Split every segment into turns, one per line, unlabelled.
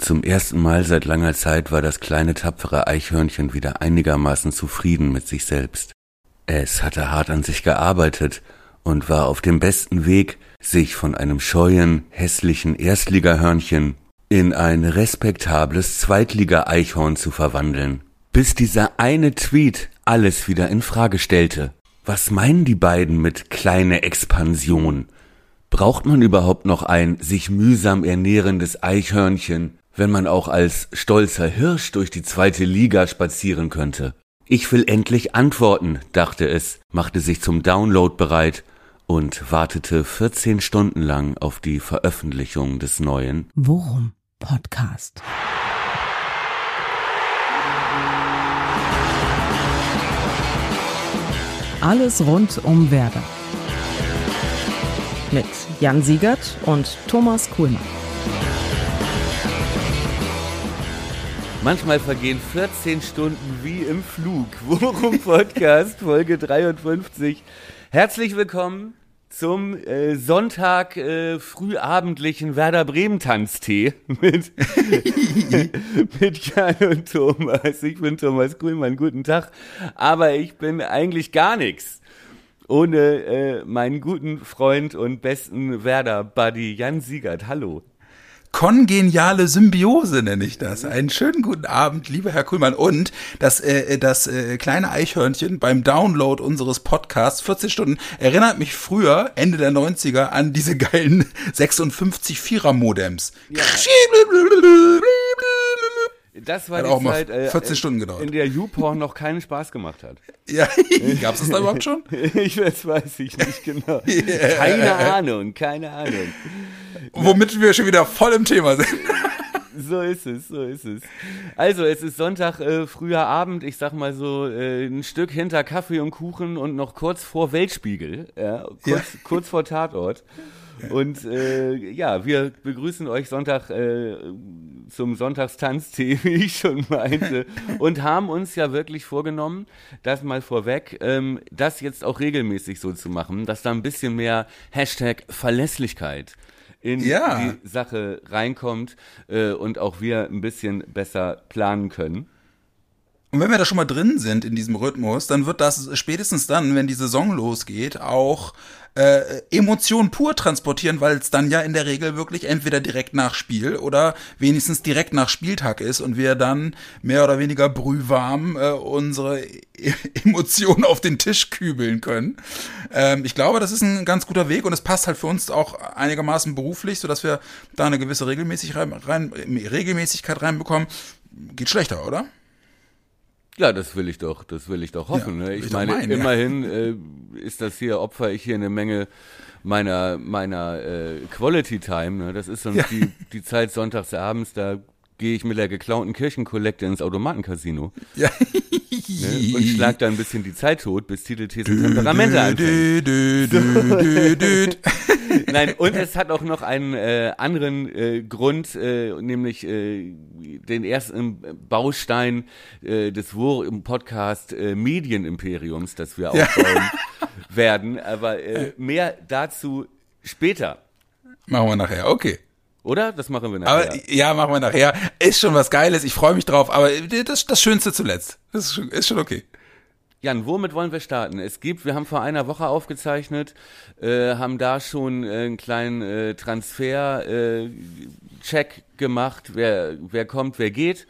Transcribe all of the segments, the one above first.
Zum ersten Mal seit langer Zeit war das kleine tapfere Eichhörnchen wieder einigermaßen zufrieden mit sich selbst. Es hatte hart an sich gearbeitet und war auf dem besten Weg, sich von einem scheuen, hässlichen Erstligahörnchen in ein respektables Zweitliga-Eichhorn zu verwandeln. Bis dieser eine Tweet alles wieder in Frage stellte. Was meinen die beiden mit kleine Expansion? Braucht man überhaupt noch ein sich mühsam ernährendes Eichhörnchen, wenn man auch als stolzer Hirsch durch die zweite Liga spazieren könnte? Ich will endlich antworten, dachte es, machte sich zum Download bereit und wartete 14 Stunden lang auf die Veröffentlichung des neuen
Worum Podcast. Alles rund um Werder. Mit Jan Siegert und Thomas Kuhlmann.
Manchmal vergehen 14 Stunden wie im Flug. Worum Podcast, Folge 53. Herzlich willkommen zum äh, Sonntag äh, frühabendlichen Werder Bremen Tanztee mit, mit Jan und Thomas. Ich bin Thomas Kuhlmann, guten Tag. Aber ich bin eigentlich gar nichts ohne äh, meinen guten Freund und besten Werder-Buddy Jan Siegert. Hallo.
Kongeniale Symbiose nenne ich das. Einen schönen guten Abend, lieber Herr Kuhlmann. Und das, äh, das äh, kleine Eichhörnchen beim Download unseres Podcasts, 14 Stunden, erinnert mich früher, Ende der 90er, an diese geilen 56 Vierer-Modems. Ja.
Das war
Hat
die
auch mal
Zeit, äh,
14 Stunden gedauert.
in der YouPorn noch keinen Spaß gemacht hat.
Ja, gab's das da überhaupt schon?
Ich das weiß ich nicht genau. Keine Ahnung, keine Ahnung.
Womit wir schon wieder voll im Thema sind.
So ist es, so ist es. Also, es ist Sonntag, äh, früher Abend, ich sag mal so, äh, ein Stück hinter Kaffee und Kuchen und noch kurz vor Weltspiegel, ja, kurz,
Ja.
kurz vor Tatort. Und äh, ja, wir begrüßen euch Sonntag äh, zum Sonntagstanztee, wie ich schon meinte, und haben uns ja wirklich vorgenommen, das mal vorweg, ähm, das jetzt auch regelmäßig so zu machen, dass da ein bisschen mehr Hashtag Verlässlichkeit in
Ja.
die Sache reinkommt äh, und auch wir ein bisschen besser planen können.
Und wenn wir da schon mal drin sind in diesem Rhythmus, dann wird das spätestens dann, wenn die Saison losgeht, auch äh, Emotionen pur transportieren, weil es dann ja in der Regel wirklich entweder direkt nach Spiel oder wenigstens direkt nach Spieltag ist und wir dann mehr oder weniger brühwarm äh, unsere e Emotionen auf den Tisch kübeln können. Ähm, ich glaube, das ist ein ganz guter Weg und es passt halt für uns auch einigermaßen beruflich, sodass wir da eine gewisse Regelmäßig rein, rein, Regelmäßigkeit reinbekommen. Geht schlechter, oder?
Ja, das will ich doch, das will ich doch hoffen.
Ja,
ne? Ich meine,
meinen, ja.
immerhin äh, ist das hier, opfer ich hier eine Menge meiner, meiner äh, Quality Time. Ne? Das ist sonst
Ja.
die, die Zeit sonntags abends, da gehe ich mit der geklauten Kirchenkollekte ins Automatencasino
Ja.
Ne? und schlag da ein bisschen die Zeit tot, bis Titelthesen und Temperamente
dü.
Nein, und es hat auch noch einen äh, anderen äh, Grund, äh, nämlich äh, den ersten Baustein äh, des Wur im Podcast äh, Medienimperiums, das wir aufbauen werden. Aber äh, mehr dazu später.
Machen wir nachher, okay.
Oder? Das machen wir nachher.
Aber ja, machen wir nachher. Ist schon was Geiles, ich freue mich drauf, aber das, das Schönste zuletzt. Das ist schon, ist schon okay.
Jan, womit wollen wir starten? Es gibt, wir haben vor einer Woche aufgezeichnet, äh, haben da schon äh, einen kleinen äh, Transfer-Check gemacht, wer, wer kommt, wer geht.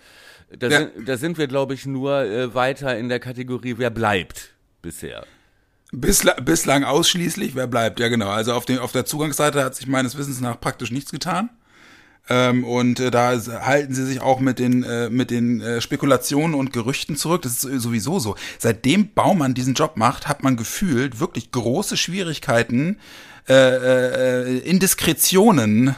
Da,
Ja.
sind, da sind wir, glaube ich, nur äh, weiter in der Kategorie, wer bleibt bisher.
Bisla bislang ausschließlich, wer bleibt, ja genau. Also auf, den, auf der Zugangsseite hat sich meines Wissens nach praktisch nichts getan. Ähm, und äh, da halten sie sich auch mit den, äh, mit den äh, Spekulationen und Gerüchten zurück. Das ist sowieso so. Seitdem Baumann diesen Job macht, hat man gefühlt wirklich große Schwierigkeiten, äh, äh, Indiskretionen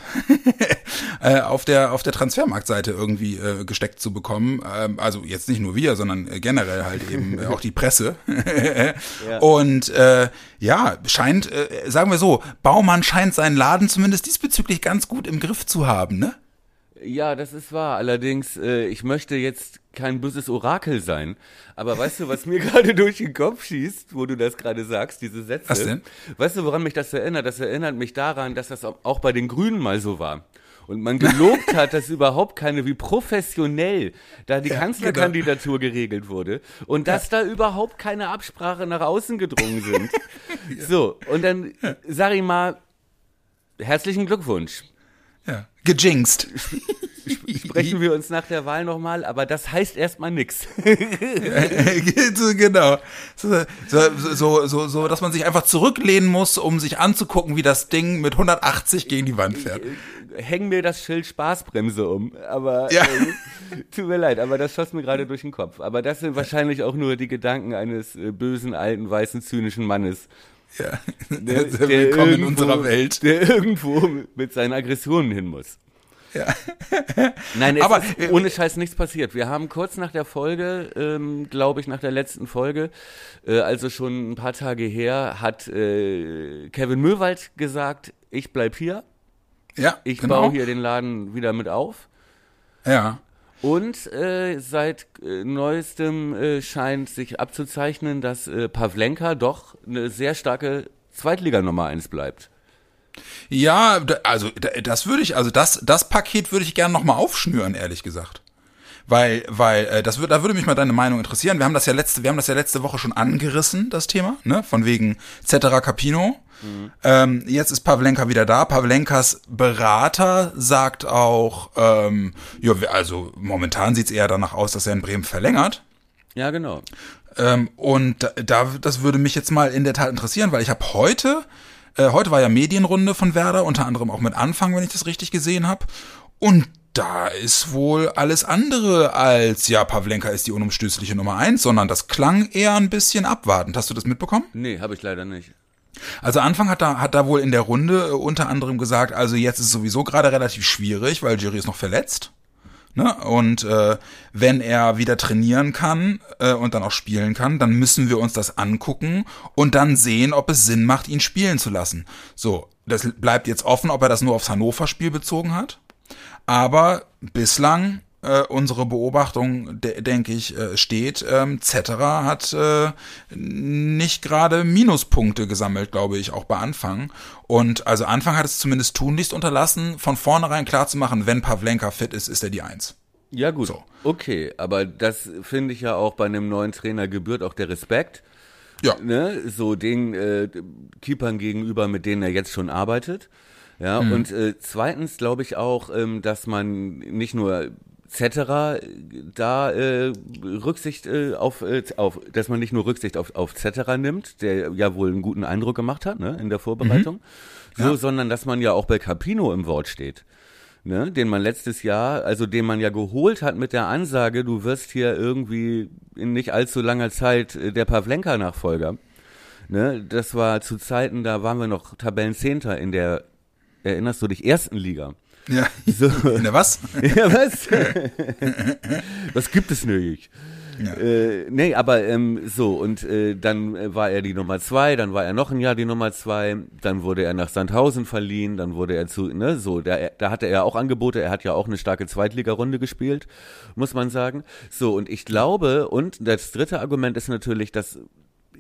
äh, auf der auf der Transfermarktseite irgendwie äh, gesteckt zu bekommen. Ähm, also jetzt nicht nur wir, sondern äh, generell halt eben äh, auch die Presse. Und äh, ja, scheint, äh, sagen wir so, Baumann scheint seinen Laden zumindest diesbezüglich ganz gut im Griff zu haben, ne?
Ja, das ist wahr. Allerdings, äh, ich möchte jetzt kein böses Orakel sein. Aber weißt du, was mir gerade durch den Kopf schießt, wo du das gerade sagst, diese Sätze?
Was denn?
Weißt du, woran mich das erinnert? Das erinnert mich daran, dass das auch bei den Grünen mal so war. und man gelobt hat, dass überhaupt keine, wie professionell da die
Ja,
Kanzlerkandidatur geregelt wurde und dass da überhaupt keine Absprache nach außen gedrungen sind. So, und dann sag ich mal, herzlichen Glückwunsch.
Ja. Gejinxt.
Sprechen wir uns nach der Wahl nochmal, aber das heißt erstmal nix.
Genau. So, so, so, so, so, dass man sich einfach zurücklehnen muss, um sich anzugucken, wie das Ding mit 180 gegen die Wand fährt.
Häng mir das Schild Spaßbremse um, aber
Ja.
äh, tut mir leid, aber das schoss mir gerade durch den Kopf. Aber das sind wahrscheinlich auch nur die Gedanken eines äh, bösen, alten, weißen, zynischen Mannes.
Ja.
Der,
Sehr willkommen in
irgendwo-
unserer Welt.
Der irgendwo mit seinen Aggressionen hin muss.
Ja.
Nein, es
Aber,
ist
äh,
ohne Scheiß nichts passiert. Wir haben kurz nach der Folge, ähm, glaube ich, nach der letzten Folge, äh, also schon ein paar Tage her, hat äh, Kevin Möwald gesagt, ich bleib hier,
Ja,
ich
genau.
baue hier den Laden wieder mit auf.
Ja.
Und äh, seit äh, neuestem äh, scheint sich abzuzeichnen, dass äh, Pavlenka doch eine sehr starke Zweitliga Nummer eins bleibt.
Ja, also da- das würde ich, also das, das Paket würde ich gerne nochmal aufschnüren, ehrlich gesagt. Weil, weil, äh, das würde, da würde mich mal deine Meinung interessieren. Wir haben das ja letzte, wir haben das ja letzte Woche schon angerissen, das Thema, ne? Von wegen Cetera Capino. Ähm, jetzt ist Pavlenka wieder da. Pavlenkas Berater sagt auch, ähm, ja, also momentan sieht's eher danach aus, dass er in Bremen verlängert.
Ja, genau.
Ähm, und da, da, das würde mich jetzt mal in der Tat interessieren, weil ich habe heute, äh, heute war ja Medienrunde von Werder, unter anderem auch mit Anfang, wenn ich das richtig gesehen habe. Und da ist wohl alles andere als, ja, Pavlenka ist die unumstößliche Nummer eins, sondern das klang eher ein bisschen abwartend. Hast du das mitbekommen?
Nee, habe ich leider nicht.
Also Anfang hat da, hat da wohl in der Runde äh, unter anderem gesagt, also jetzt ist es sowieso gerade relativ schwierig, weil Jerry ist noch verletzt. Ne? Und äh, wenn er wieder trainieren kann äh, und dann auch spielen kann, dann müssen wir uns das angucken und dann sehen, ob es Sinn macht, ihn spielen zu lassen. So, das bleibt jetzt offen, ob er das nur aufs Hannover-Spiel bezogen hat. Aber bislang äh, unsere Beobachtung, de denke ich, äh, steht, ähm, Cetera hat äh, nicht gerade Minuspunkte gesammelt, glaube ich, auch bei Anfang. Und also Anfang hat es zumindest tunlichst unterlassen, von vornherein klar zu machen, wenn Pavlenka fit ist, ist er die Eins.
Ja, gut.
So.
Okay, aber das finde ich ja auch bei einem neuen Trainer gebührt auch der Respekt.
Ja.
Ne? So den äh, Keepern gegenüber, mit denen er jetzt schon arbeitet. Ja, und äh, zweitens glaube ich auch, ähm, dass man nicht nur Cetera da äh, Rücksicht äh, auf, äh, auf, dass man nicht nur Rücksicht auf, auf Cetera nimmt, der ja wohl einen guten Eindruck gemacht hat, ne, in der Vorbereitung, so,
Ja.
sondern dass man ja auch bei Capino im Wort steht ne, den man letztes Jahr, also den man ja geholt hat mit der Ansage, du wirst hier irgendwie in nicht allzu langer Zeit äh, der Pavlenka-Nachfolger. Ne, das war zu Zeiten, da waren wir noch Tabellenzehnter in der, erinnerst du dich, ersten Liga.
Ja.
So.
In der was?
ja, was? das gibt es nicht.
Ja.
Äh, nee, aber ähm, so, und äh, dann äh, war er die Nummer zwei, dann war er noch ein Jahr die Nummer zwei, dann wurde er nach Sandhausen verliehen, dann wurde er zu, ne, so, da, da hatte er auch Angebote, er hat ja auch eine starke Zweitligarunde gespielt, muss man sagen. So, und ich glaube, und das dritte Argument ist natürlich, dass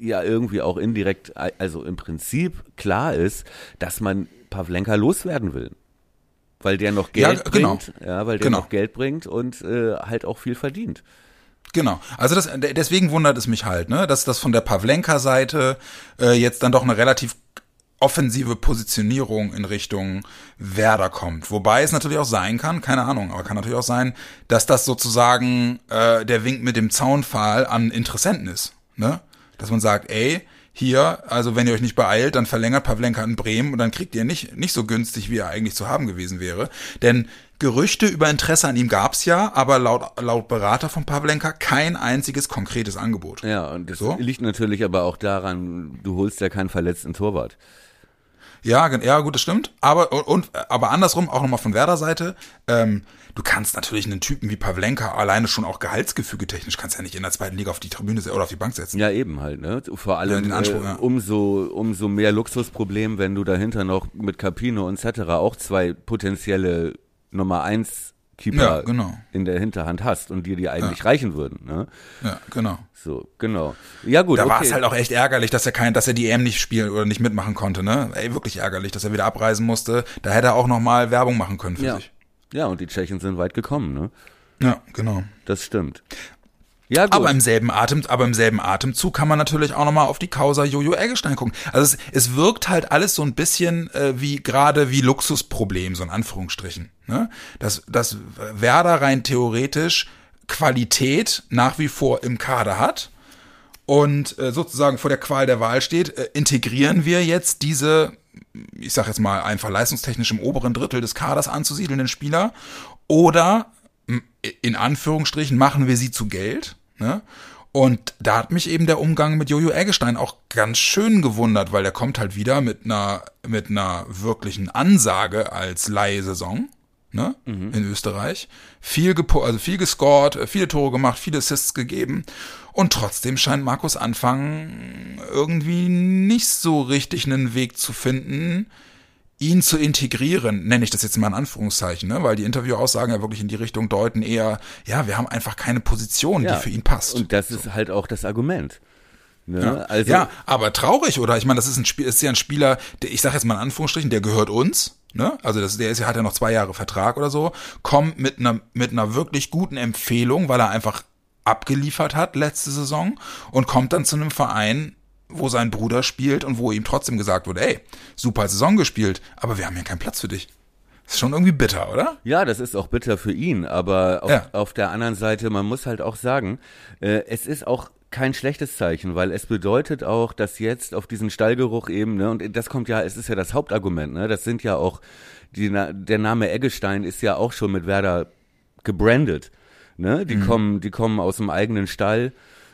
ja irgendwie auch indirekt, also im Prinzip klar ist, dass man Pavlenka loswerden will. Weil der noch
Ja,
Geld
genau.
bringt, ja, weil der
Genau.
noch Geld bringt und äh, halt auch viel verdient.
Genau. Also das, deswegen wundert es mich halt, ne, dass das von der Pavlenka-Seite äh, jetzt dann doch eine relativ offensive Positionierung in Richtung Werder kommt. Wobei es natürlich auch sein kann, keine Ahnung, aber kann natürlich auch sein, dass das sozusagen äh, der Wink mit dem Zaunpfahl an Interessenten ist. Ne? Dass man sagt, ey, hier, also wenn ihr euch nicht beeilt, dann verlängert Pavlenka in Bremen und dann kriegt ihr nicht, nicht so günstig, wie er eigentlich zu haben gewesen wäre. Denn Gerüchte über Interesse an ihm gab's ja, aber laut, laut Berater von Pavlenka kein einziges konkretes Angebot.
Ja, und das
So?
liegt natürlich aber auch daran, du holst ja keinen verletzten Torwart.
Ja, ja, gut, das stimmt. Aber und, aber andersrum auch nochmal von Werder Seite. Ähm, du kannst natürlich einen Typen wie Pavlenka alleine schon auch Gehaltsgefüge technisch kannst ja nicht in der zweiten Liga auf die Tribüne oder auf die Bank setzen.
Ja, eben halt, ne? Vor allem
den Anspruch,
äh,
ja.
umso, umso mehr Luxusproblem, wenn du dahinter noch mit Capino und Cetera auch zwei potenzielle Nummer eins Keeper
Ja, genau.
in der Hinterhand hast und dir die eigentlich reichen würden. Ne?
Ja, genau.
So, genau. Ja gut,
Da war
okay.
es halt auch echt ärgerlich, dass er kein, dass er die EM nicht spielen oder nicht mitmachen konnte, ne? Ey, wirklich ärgerlich, dass er wieder abreisen musste. Da hätte er auch noch mal Werbung machen können für
ja.
sich.
ja, und die Tschechen sind weit gekommen, ne?
Ja, genau.
Das stimmt. Ja gut.
Aber im selben Atem, aber im selben Atemzug kann man natürlich auch noch mal auf die Causa Jojo Eggestein gucken. Also es, es wirkt halt alles so ein bisschen äh, wie gerade wie Luxusproblem, so in Anführungsstrichen. Ne? Dass, dass Werder rein theoretisch Qualität nach wie vor im Kader hat und äh, sozusagen vor der Qual der Wahl steht, äh, integrieren wir jetzt diese, ich sag jetzt mal einfach leistungstechnisch im oberen Drittel des Kaders anzusiedelnden Spieler oder in Anführungsstrichen machen wir sie zu Geld. Ne? Und da hat mich eben der Umgang mit Jojo Eggestein auch ganz schön gewundert, weil der kommt halt wieder mit einer, mit einer wirklichen Ansage als Leihsaison. Ne, in Österreich. Viel, also viel gescored, viele Tore gemacht, viele Assists gegeben. Und trotzdem scheint Markus Anfang irgendwie nicht so richtig einen Weg zu finden, ihn zu integrieren, nenne ich das jetzt mal in Anführungszeichen, ne? weil die Interviewaussagen ja wirklich in die Richtung deuten eher, ja, wir haben einfach keine Position,
ja.
die für ihn passt.
Und das ist halt auch das Argument. Ne?
ja.
Also,
ja, aber traurig, oder? Ich meine, das ist ein Spiel, ist ja ein Spieler, der, ich sage jetzt mal in Anführungsstrichen, der gehört uns. Ne? Also das, der ist, hat ja noch zwei Jahre Vertrag oder so, kommt mit einer mit einer wirklich guten Empfehlung, weil er einfach abgeliefert hat letzte Saison und kommt dann zu einem Verein, wo sein Bruder spielt und wo ihm trotzdem gesagt wurde, ey, super Saison gespielt, aber wir haben hier keinen Platz für dich. Das ist schon irgendwie bitter, oder?
Ja, das ist auch bitter für ihn, aber auf,
Ja.
auf der anderen Seite, man muss halt auch sagen, äh, es ist auch kein schlechtes Zeichen, weil es bedeutet auch, dass jetzt auf diesen Stallgeruch eben, ne, und das kommt ja, es ist ja das Hauptargument, ne, das sind ja auch, die, der Name Eggestein ist ja auch schon mit Werder gebrandet, ne, die kommen, die kommen aus dem eigenen Stall,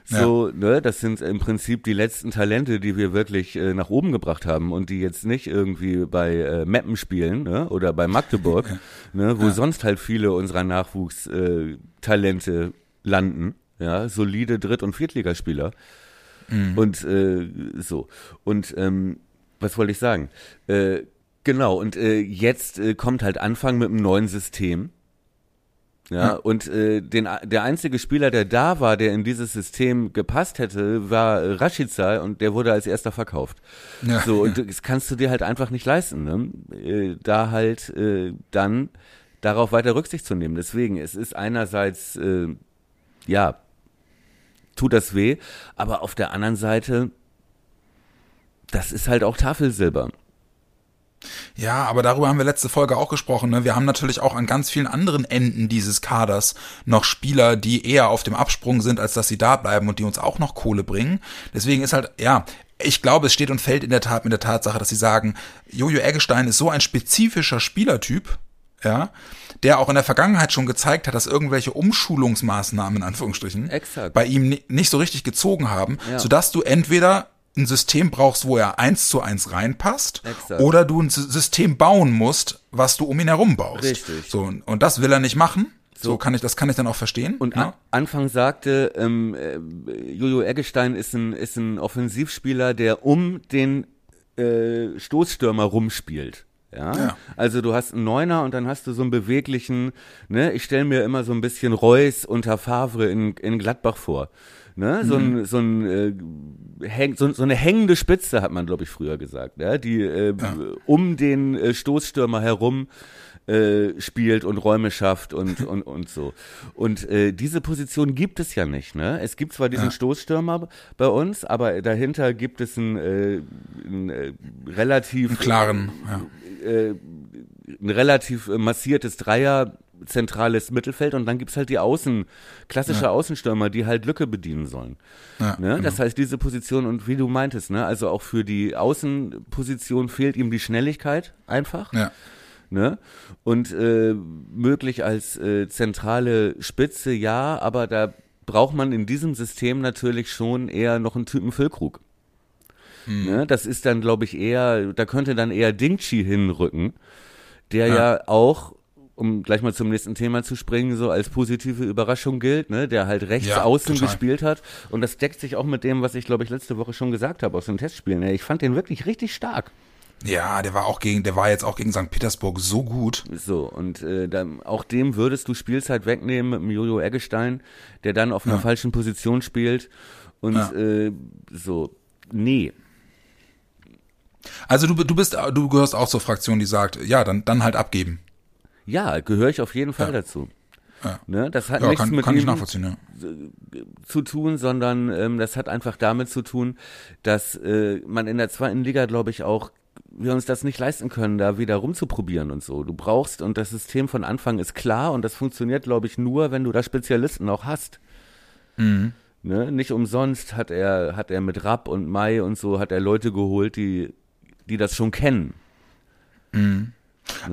so, ne, das sind im Prinzip die letzten Talente, die wir wirklich äh, nach oben gebracht haben und die jetzt nicht irgendwie bei äh, Meppen spielen, ne, oder bei Magdeburg, ne, wo sonst halt viele unserer Nachwuchstalente äh, landen, ja, solide Dritt- und Viertligaspieler. Und äh, so. Und ähm, was wollte ich sagen? Äh, genau, und äh, jetzt äh, kommt halt Anfang mit einem neuen System. Ja, und äh, den, der einzige Spieler, der da war, der in dieses System gepasst hätte, war äh, Rashica und der wurde als erster verkauft.
Ja,
so, und das kannst du dir halt einfach nicht leisten, ne? Äh, da halt äh, dann darauf weiter Rücksicht zu nehmen. Deswegen, es ist einerseits, äh, ja, tut das weh, aber auf der anderen Seite, das ist halt auch Tafelsilber.
Ja, aber darüber haben wir letzte Folge auch gesprochen. Ne? Wir haben natürlich auch an ganz vielen anderen Enden dieses Kaders noch Spieler, die eher auf dem Absprung sind, als dass sie da bleiben und die uns auch noch Kohle bringen. Deswegen ist halt, ja, ich glaube, es steht und fällt in der Tat mit der Tatsache, dass sie sagen, Jojo Eggestein ist so ein spezifischer Spielertyp, ja, der auch in der Vergangenheit schon gezeigt hat, dass irgendwelche Umschulungsmaßnahmen in Anführungsstrichen
Exakt.
bei ihm ni- nicht so richtig gezogen haben,
Ja.
sodass du entweder ein System brauchst, wo er eins zu eins reinpasst,
Exakt.
oder du ein System bauen musst, was du um ihn herum baust.
Richtig.
So und das will er nicht machen. So, kann ich das kann ich dann auch verstehen.
Und
ja?
an, Anfang sagte, ähm, äh, Jojo Eggestein ist ein, ist ein Offensivspieler, der um den äh, Stoßstürmer rumspielt. Ja?
Ja.
Also du hast einen Neuner und dann hast du so einen beweglichen, ne, ich stelle mir immer so ein bisschen Reus unter Favre in, in Gladbach vor. Ne? So, ein, so, ein, äh, häng, so, so eine hängende Spitze hat man, glaube ich, früher gesagt, ja? die äh, um den äh, Stoßstürmer herum äh, spielt und Räume schafft und, und, und so. Und äh, diese Position gibt es ja nicht. Ne? Es gibt zwar diesen
Ja.
Stoßstürmer bei uns, aber dahinter gibt es einen, äh, einen äh, relativ
Einen klaren, ja.
äh, ein relativ massiertes Dreier zentrales Mittelfeld und dann gibt's halt die Außen, klassische Außenstürmer, die halt Lücke bedienen sollen.
Ja,
ne?
genau.
Das heißt, diese Position und wie du meintest, ne, also auch für die Außenposition fehlt ihm die Schnelligkeit einfach.
ja.
Ne? Und äh, möglich als äh, zentrale Spitze, ja, aber da braucht man in diesem System natürlich schon eher noch einen Typen Füllkrug. Ne? Das ist dann, glaube ich, eher, da könnte dann eher Dingchi hinrücken, der ja,
Ja.
auch, um gleich mal zum nächsten Thema zu springen, so als positive Überraschung gilt, ne? der halt rechts
Ja,
außen
total.
gespielt hat. Und das deckt sich auch mit dem, was ich, glaube ich, letzte Woche schon gesagt habe aus den Testspielen. Ich fand den wirklich richtig stark.
Ja, der war auch gegen, der war jetzt auch gegen St. Petersburg so gut.
So, und äh, dann, auch dem würdest du Spielzeit wegnehmen mit dem Jojo Eggestein, der dann auf einer
Ja.
falschen Position spielt. Und
Ja.
äh, so, nee.
Also du, du bist, du gehörst auch zur Fraktion, die sagt, ja, dann, dann halt abgeben.
Ja, gehöre ich auf jeden Fall
Ja.
dazu.
Ja.
Ne, das hat
Ja,
nichts
kann,
mit
kann ich
ihm
nachvollziehen, ja.
zu tun, sondern ähm, das hat einfach damit zu tun, dass äh, man in der zweiten Liga, glaube ich, auch wir uns das nicht leisten können, da wieder rumzuprobieren und so. Du brauchst, und das System von Anfang ist klar und das funktioniert, glaube ich, nur, wenn du da Spezialisten auch hast.
Mhm.
Ne? Nicht umsonst hat er, hat er mit Rapp und Mai und so, hat er Leute geholt, die, die das schon kennen.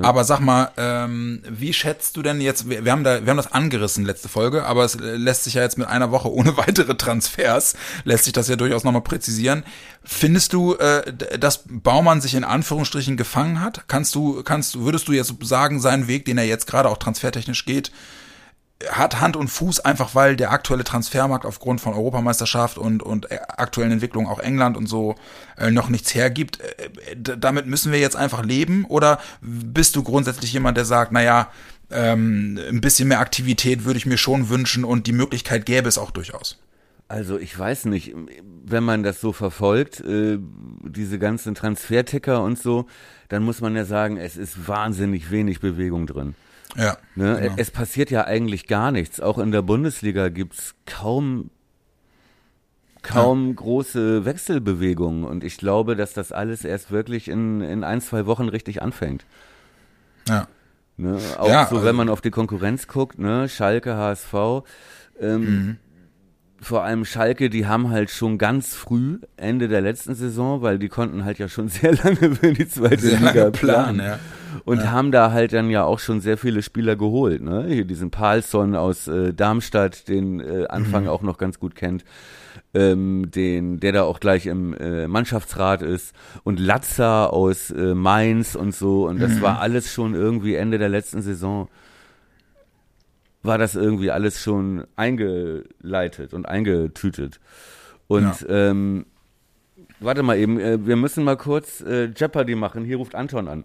Aber sag mal, ähm, wie schätzt du denn jetzt, wir, wir haben da, wir haben das angerissen letzte Folge, aber es äh, lässt sich ja jetzt mit einer Woche ohne weitere Transfers, lässt sich das ja durchaus nochmal präzisieren. Findest du, äh, dass Baumann sich in Anführungsstrichen gefangen hat? Kannst du, kannst du, würdest du jetzt sagen, sein Weg, den er jetzt gerade auch transfertechnisch geht, hat Hand und Fuß, einfach weil der aktuelle Transfermarkt aufgrund von Europameisterschaft und, und äh, aktuellen Entwicklungen auch England und so äh, noch nichts hergibt. Äh, damit müssen wir jetzt einfach leben? Oder bist du grundsätzlich jemand, der sagt, naja, ähm, ein bisschen mehr Aktivität würde ich mir schon wünschen und die Möglichkeit gäbe es auch durchaus?
Also ich weiß nicht, wenn man das so verfolgt, äh, diese ganzen Transferticker und so, dann muss man ja sagen, es ist wahnsinnig wenig Bewegung drin.
Ja.
Ne?
genau.
Es passiert ja eigentlich gar nichts. Auch in der Bundesliga gibt's kaum, kaum große Wechselbewegungen. Und ich glaube, dass das alles erst wirklich in, in ein, zwei Wochen richtig anfängt.
ja.
Ne? Auch
Ja,
so,
also-
wenn man auf die Konkurrenz guckt, ne? Schalke, HSV, ähm,
Mhm.
vor allem Schalke, die haben halt schon ganz früh, Ende der letzten Saison, weil die konnten halt ja schon sehr lange für die zweite
Sehr
Liga planen.
planen, ja.
Und haben da halt dann ja auch schon sehr viele Spieler geholt. Ne? Hier diesen Palsson aus äh, Darmstadt, den äh, Anfang
Mhm.
auch noch ganz gut kennt, ähm, den, der da auch gleich im äh, Mannschaftsrat ist. Und Latza aus äh, Mainz und so. Und das
Mhm.
war alles schon irgendwie Ende der letzten Saison. War das irgendwie alles schon eingeleitet und eingetütet. Und ähm, warte mal eben, äh, wir müssen mal kurz äh, Jeopardy machen. Hier ruft Anton an.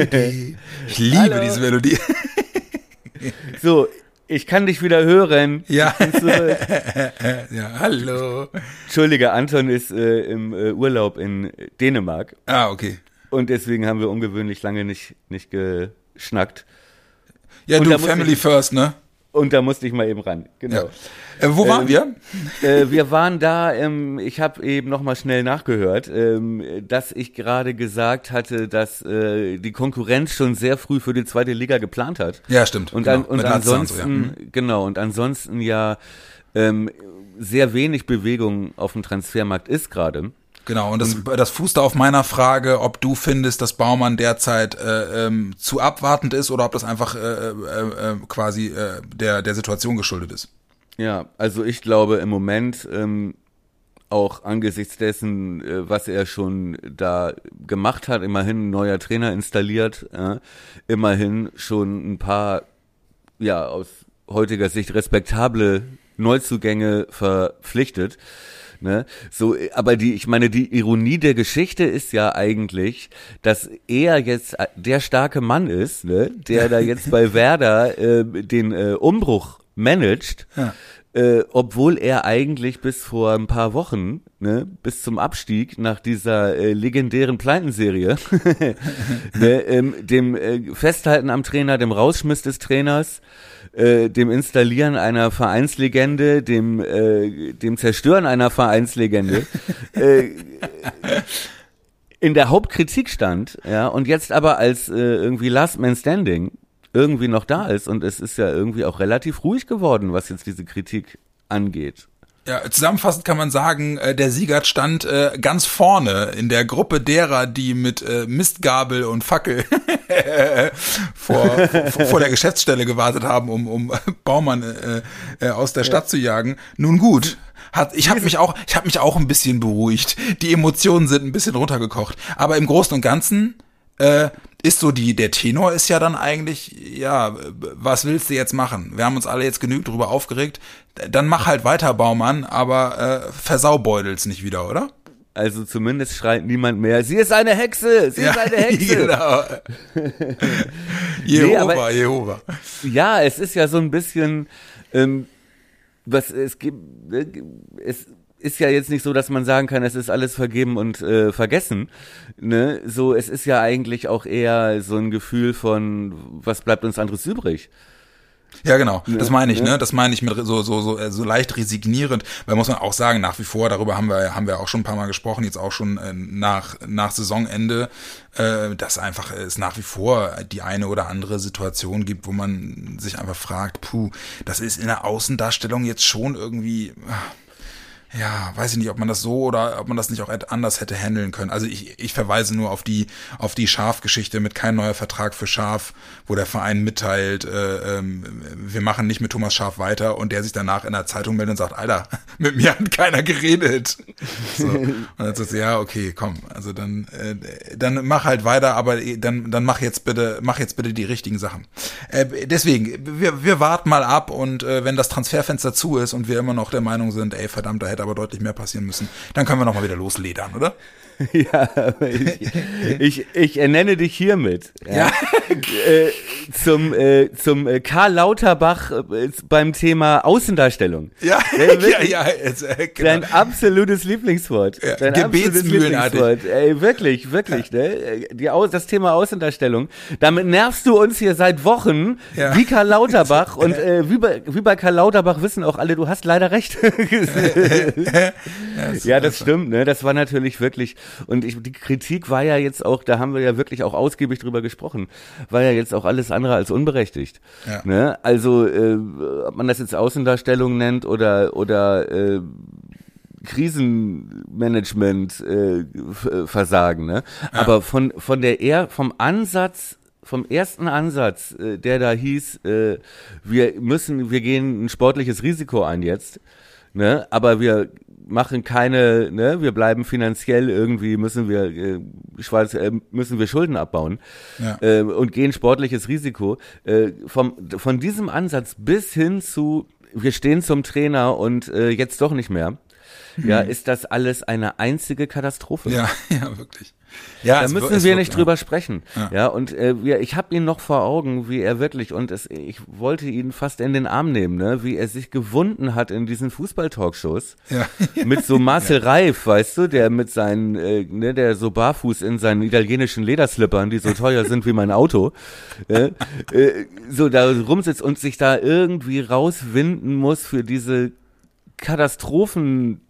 Ich liebe
Hallo.
diese Melodie.
So, ich kann dich wieder hören.
Ja. Ja, hallo.
Entschuldige, Anton ist äh, im äh, Urlaub in Dänemark
Ah, okay.
und deswegen haben wir ungewöhnlich lange nicht, nicht geschnackt.
Ja,
Und
du, Family
ich-
First, ne?
Und da musste ich mal eben ran. Genau.
Ja. Äh, wo waren
Ähm,
wir?
äh, wir waren da, ähm, ich habe eben noch mal schnell nachgehört, ähm, dass ich gerade gesagt hatte, dass äh, die Konkurrenz schon sehr früh für die zweite Liga geplant hat.
Ja, stimmt.
Und,
genau.
an, und
und so, ja.
ansonsten,
Mhm.
genau, und ansonsten ja ähm, sehr wenig Bewegung auf dem Transfermarkt ist gerade.
Genau, und das, das fußt auf meiner Frage, ob du findest, dass Baumann derzeit äh, ähm, zu abwartend ist oder ob das einfach äh, äh, äh, quasi äh, der, der Situation geschuldet ist.
Ja, also ich glaube im Moment ähm, auch angesichts dessen, äh, was er schon da gemacht hat, immerhin ein neuer Trainer installiert, äh, immerhin schon ein paar, ja, aus heutiger Sicht respektable Neuzugänge verpflichtet. Ne? So, aber die, ich meine, die Ironie der Geschichte ist ja eigentlich, dass er jetzt äh, der starke Mann ist, ne? der da jetzt bei Werder äh, den äh, Umbruch managt,
Ja.
äh, obwohl er eigentlich bis vor ein paar Wochen, ne, bis zum Abstieg nach dieser äh, legendären Pleitenserie, ne, ähm, dem äh, Festhalten am Trainer, dem Rausschmiss des Trainers, äh, dem Installieren einer Vereinslegende, dem, äh, dem Zerstören einer Vereinslegende, äh, in der Hauptkritik stand, ja, und jetzt aber als äh, irgendwie Last Man Standing irgendwie noch da ist und es ist ja irgendwie auch relativ ruhig geworden, was jetzt diese Kritik angeht.
Ja, zusammenfassend kann man sagen, äh, der Siegert stand äh, ganz vorne in der Gruppe derer, die mit äh, Mistgabel und Fackel vor, vor, der Geschäftsstelle gewartet haben, um, um Baumann aus der Stadt zu jagen. Nun gut, hat, ich habe mich auch, ich habe mich auch ein bisschen beruhigt. Die Emotionen sind ein bisschen runtergekocht, aber im Großen und Ganzen äh, ist so die, der Tenor ist ja dann eigentlich, ja, was willst du jetzt machen? Wir haben uns alle jetzt genügend darüber aufgeregt. Dann mach halt weiter, Baumann, aber äh, versaubeutels nicht wieder, oder?
Also zumindest schreit niemand mehr, sie ist eine Hexe, sie ja, ist eine Hexe. Genau.
Jehova, nee, Jehova.
Ja, es ist ja so ein bisschen, ähm, was es gibt, äh, es ist ja jetzt nicht so, dass man sagen kann, es ist alles vergeben und äh, vergessen. Ne? So, es ist ja eigentlich auch eher so ein Gefühl von, was bleibt uns anderes übrig?
Ja, genau. Das meine ich, ne? Das meine ich mit so, so, so, äh, so leicht resignierend, weil muss man auch sagen, nach wie vor, darüber haben wir, haben wir auch schon ein paar Mal gesprochen, jetzt auch schon äh, nach, nach Saisonende, äh, dass einfach es nach wie vor die eine oder andere Situation gibt, wo man sich einfach fragt, puh, das ist in der Außendarstellung jetzt schon irgendwie, ja, weiß ich nicht, ob man das so oder ob man das nicht auch anders hätte handeln können. Also ich, ich verweise nur auf die auf die Schaf-Geschichte mit kein neuer Vertrag für Schaf, wo der Verein mitteilt, äh, ähm, wir machen nicht mit Thomas Schaf weiter und der sich danach in der Zeitung meldet und sagt, Alter, mit mir hat keiner geredet. So. Und dann sagt ja, okay, komm, also dann äh, dann mach halt weiter, aber dann dann mach jetzt bitte mach jetzt bitte die richtigen Sachen. Äh, deswegen, wir, wir warten mal ab und äh, wenn das Transferfenster zu ist und wir immer noch der Meinung sind, ey, verdammt, da hätte aber deutlich mehr passieren müssen. Dann können wir noch mal wieder losledern, oder?
Ja, ich, ich, ich ernenne dich hiermit. Ja. Äh, zum äh, zum äh, Karl Lauterbach äh, beim Thema Außendarstellung.
Ja, ja, ja. Jetzt,
äh, genau. Dein absolutes Lieblingswort. Ja,
Dein absolutes Lieblingswort.
Ey, wirklich, wirklich. Ja. Ne? Die, das Thema Außendarstellung. Damit nervst du uns hier seit Wochen ja. wie Karl Lauterbach. und äh, wie, bei, wie bei Karl Lauterbach wissen auch alle, du hast leider recht. ja, das stimmt. Ne? Das war natürlich wirklich und ich, die Kritik war ja jetzt auch, da haben wir ja wirklich auch ausgiebig drüber gesprochen, war ja jetzt auch alles andere als unberechtigt. Ja. Ne? Also, äh, ob man das jetzt Außendarstellung nennt oder, oder äh, Krisenmanagement äh, Versagen, ne? Ja. Aber von von der eher vom Ansatz vom ersten Ansatz, äh, der da hieß, äh, wir müssen, wir gehen ein sportliches Risiko ein jetzt, ne? Aber wir machen keine, ne, wir bleiben finanziell irgendwie, müssen wir, äh, Schwarz, äh, müssen wir Schulden abbauen ja. äh, und gehen sportliches Risiko. Äh, vom, von diesem Ansatz bis hin zu, wir stehen zum Trainer und äh, jetzt doch nicht mehr. Ja, ist das alles eine einzige Katastrophe.
Ja, ja, wirklich. Ja,
da müssen wir wird, nicht ja. drüber sprechen. Ja, ja und äh, wir, ich habe ihn noch vor Augen, wie er wirklich und es, ich wollte ihn fast in den Arm nehmen, ne, wie er sich gewunden hat in diesen Fußball-Talkshows ja. mit so Marcel Reif, weißt du, der mit seinen, äh, ne, der so barfuß in seinen italienischen Lederslippern, die so teuer sind wie mein Auto, äh, äh, so da rumsitzt und sich da irgendwie rauswinden muss für diese Katastrophen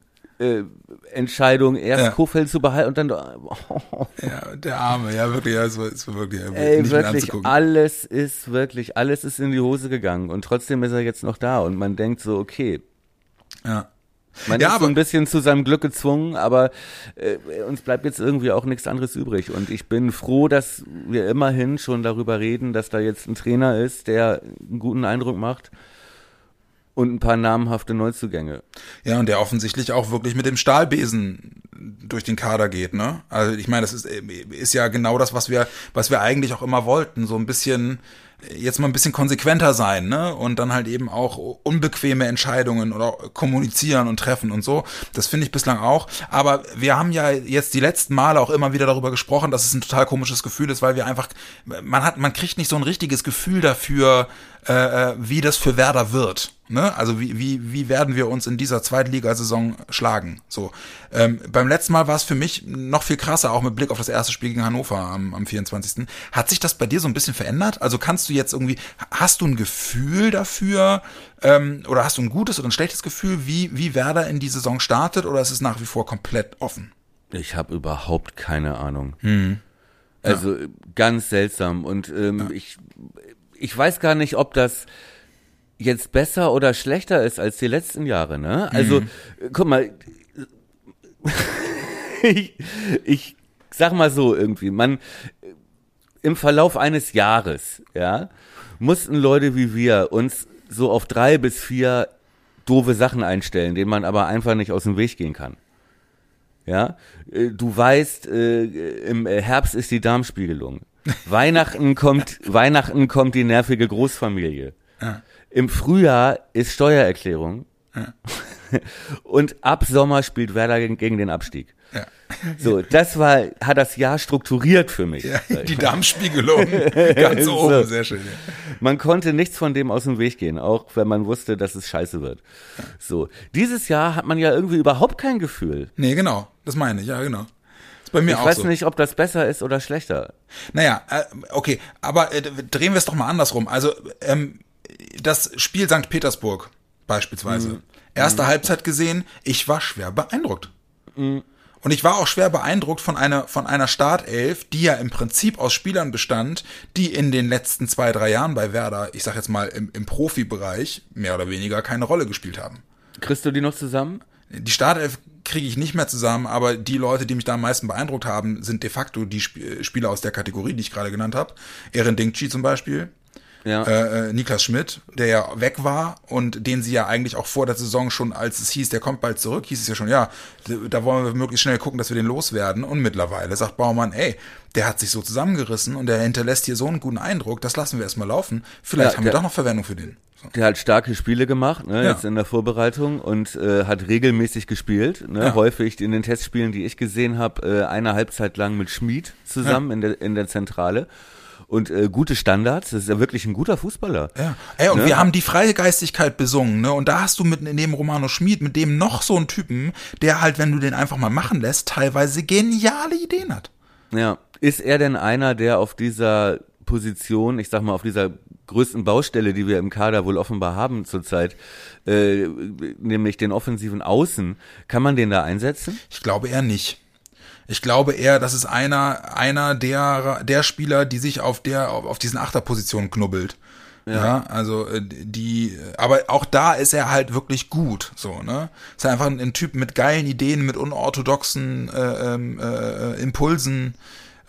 äh, Entscheidung, erst ja. Kofeld zu behalten und dann.
Oh. Ja, der Arme, ja, wirklich, ja, es war, es war wirklich,
Ey, nicht wirklich, alles ist wirklich, alles ist in die Hose gegangen und trotzdem ist er jetzt noch da und man denkt so, okay.
Ja.
Man ja, ist so ein bisschen zu seinem Glück gezwungen, aber äh, uns bleibt jetzt irgendwie auch nichts anderes übrig. Und ich bin froh, dass wir immerhin schon darüber reden, dass da jetzt ein Trainer ist, der einen guten Eindruck macht und ein paar namhafte Neuzugänge.
Ja, und der offensichtlich auch wirklich mit dem Stahlbesen durch den Kader geht, ne? Also ich meine, das ist, ist ja genau das, was wir, was wir eigentlich auch immer wollten. So ein bisschen jetzt mal ein bisschen konsequenter sein, ne? Und dann halt eben auch unbequeme Entscheidungen oder kommunizieren und treffen und so. Das finde ich bislang auch. Aber wir haben ja jetzt die letzten Male auch immer wieder darüber gesprochen, dass es ein total komisches Gefühl ist, weil wir einfach, man hat, man kriegt nicht so ein richtiges Gefühl dafür, äh, äh wie das für Werder wird. Ne? Also wie, wie, wie werden wir uns in dieser Zweitligasaison schlagen? So. Ähm, beim letzten Mal war es für mich noch viel krasser, auch mit Blick auf das erste Spiel gegen Hannover am, am 24. Hat sich das bei dir so ein bisschen verändert? Also kannst du jetzt irgendwie, hast du ein Gefühl dafür, ähm, oder hast du ein gutes oder ein schlechtes Gefühl, wie, wie Werder in die Saison startet, oder ist es nach wie vor komplett offen?
Ich habe überhaupt keine Ahnung.
Hm.
Also ganz seltsam. Und ähm, ja. ich, ich weiß gar nicht, ob das jetzt besser oder schlechter ist als die letzten Jahre, ne? Also, guck mal, ich, ich sag mal so irgendwie, man, im Verlauf eines Jahres, ja, mussten Leute wie wir uns so auf drei bis vier doofe Sachen einstellen, denen man aber einfach nicht aus dem Weg gehen kann. Ja, Äh, du weißt, äh, im Herbst ist die Darmspiegelung. Weihnachten kommt, Weihnachten kommt die nervige Großfamilie. Im Frühjahr ist Steuererklärung. Und ab Sommer spielt Werder gegen, gegen den Abstieg.
Ja.
So, das war, hat das Jahr strukturiert für mich.
Ja, die Darmspiegelung. Ganz
So.
oben, sehr schön. Ja.
Man konnte nichts von dem aus dem Weg gehen, auch wenn man wusste, dass es scheiße wird. So, dieses Jahr hat man ja irgendwie überhaupt kein Gefühl.
Nee, genau. Das meine ich, ja, genau. Ist bei mir
Ich
auch
weiß
so.
nicht, ob das besser ist oder schlechter.
Naja, äh, okay, aber äh, drehen wir es doch mal andersrum. Also, ähm, das Spiel St. Petersburg beispielsweise. Erste Halbzeit gesehen, ich war schwer beeindruckt. Und ich war auch schwer beeindruckt von einer, von einer Startelf, die ja im Prinzip aus Spielern bestand, die in den letzten zwei, drei Jahren bei Werder, ich sag jetzt mal im, im Profibereich, mehr oder weniger keine Rolle gespielt haben.
Kriegst du die noch zusammen?
Die Startelf kriege ich nicht mehr zusammen, aber die Leute, die mich da am meisten beeindruckt haben, sind de facto die Sp Spieler aus der Kategorie, die ich gerade genannt habe. Erin Dingchi zum Beispiel,
Ja.
äh, äh, Niklas Schmidt, der ja weg war und den sie ja eigentlich auch vor der Saison schon, als es hieß, der kommt bald zurück, hieß es ja schon, ja, da wollen wir möglichst schnell gucken, dass wir den loswerden. Und mittlerweile sagt Baumann, ey, der hat sich so zusammengerissen und der hinterlässt hier so einen guten Eindruck, das lassen wir erstmal laufen. Vielleicht
Ja,
haben wir doch noch Verwendung für den. So.
Der hat starke Spiele gemacht, ne,
Ja.
jetzt in der Vorbereitung und äh, hat regelmäßig gespielt. Ne,
Ja.
Häufig in den Testspielen, die ich gesehen habe, äh, eine Halbzeit lang mit Schmid zusammen in, der, in der Zentrale. Und äh, gute Standards, das ist ja wirklich ein guter Fußballer.
Ja. Ey, und
Ne?
wir haben die Freigeistigkeit besungen, ne? Und da hast du mit neben Romano Schmid, mit dem noch so einen Typen, der halt, wenn du den einfach mal machen lässt, teilweise geniale Ideen hat.
Ja. Ist er denn einer, der auf dieser Position, ich sag mal, auf dieser größten Baustelle, die wir im Kader wohl offenbar haben zurzeit, äh, nämlich den offensiven Außen, kann man den da einsetzen?
Ich glaube eher nicht. Ich glaube eher, das ist einer, einer der, der Spieler, die sich auf der, auf, auf diesen Achterpositionen knubbelt. Ja. also äh, die, aber auch da ist er halt wirklich gut, so ne. Ist einfach ein, ein Typ mit geilen Ideen, mit unorthodoxen äh, ähm, äh, Impulsen.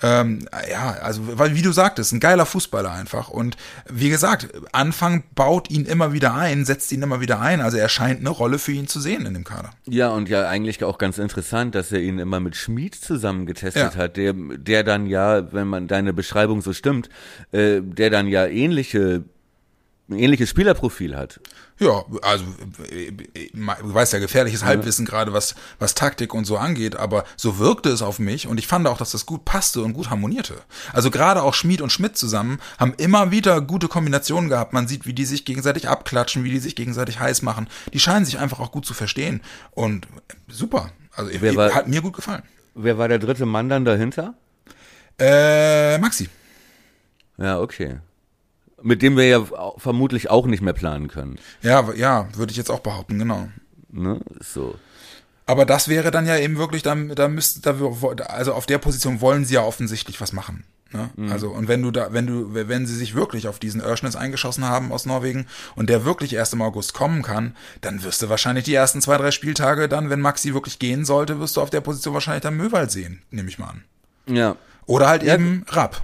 Ähm, ja, also weil wie du sagtest, ein geiler Fußballer einfach und wie gesagt, Anfang baut ihn immer wieder ein, setzt ihn immer wieder ein, also er scheint eine Rolle für ihn zu sehen in dem Kader.
Ja, und ja eigentlich auch ganz interessant, dass er ihn immer mit Schmid zusammen getestet
Ja.
hat, der, der dann ja, wenn man deine Beschreibung so stimmt, äh, der dann ja ähnliche, ein ähnliches Spielerprofil hat.
Ja, also du weißt ja gefährliches Halbwissen gerade was was Taktik und so angeht, aber so wirkte es auf mich und ich fand auch, dass das gut passte und gut harmonierte. Also gerade auch Schmid und Schmidt zusammen haben immer wieder gute Kombinationen gehabt. Man sieht, wie die sich gegenseitig abklatschen, wie die sich gegenseitig heiß machen. Die scheinen sich einfach auch gut zu verstehen und super. Also
Wer war-
hat mir gut gefallen.
Wer war der dritte Mann dann dahinter?
Äh, Maxi.
Ja, okay. Mit dem wir ja vermutlich auch nicht mehr planen können.
Ja, ja, würde ich jetzt auch behaupten, genau.
Ne? So.
Aber das wäre dann ja eben wirklich, da, da müsste, da, also auf der Position wollen sie ja offensichtlich was machen. Ne? Also, und wenn du da, wenn du, wenn sie sich wirklich auf diesen Örschnitz eingeschossen haben aus Norwegen und der wirklich erst im August kommen kann, dann wirst du wahrscheinlich die ersten zwei, drei Spieltage dann, wenn Maxi wirklich gehen sollte, wirst du auf der Position wahrscheinlich dann Möwald sehen, nehme ich mal an.
Ja.
Oder halt
Ja,
eben Rapp.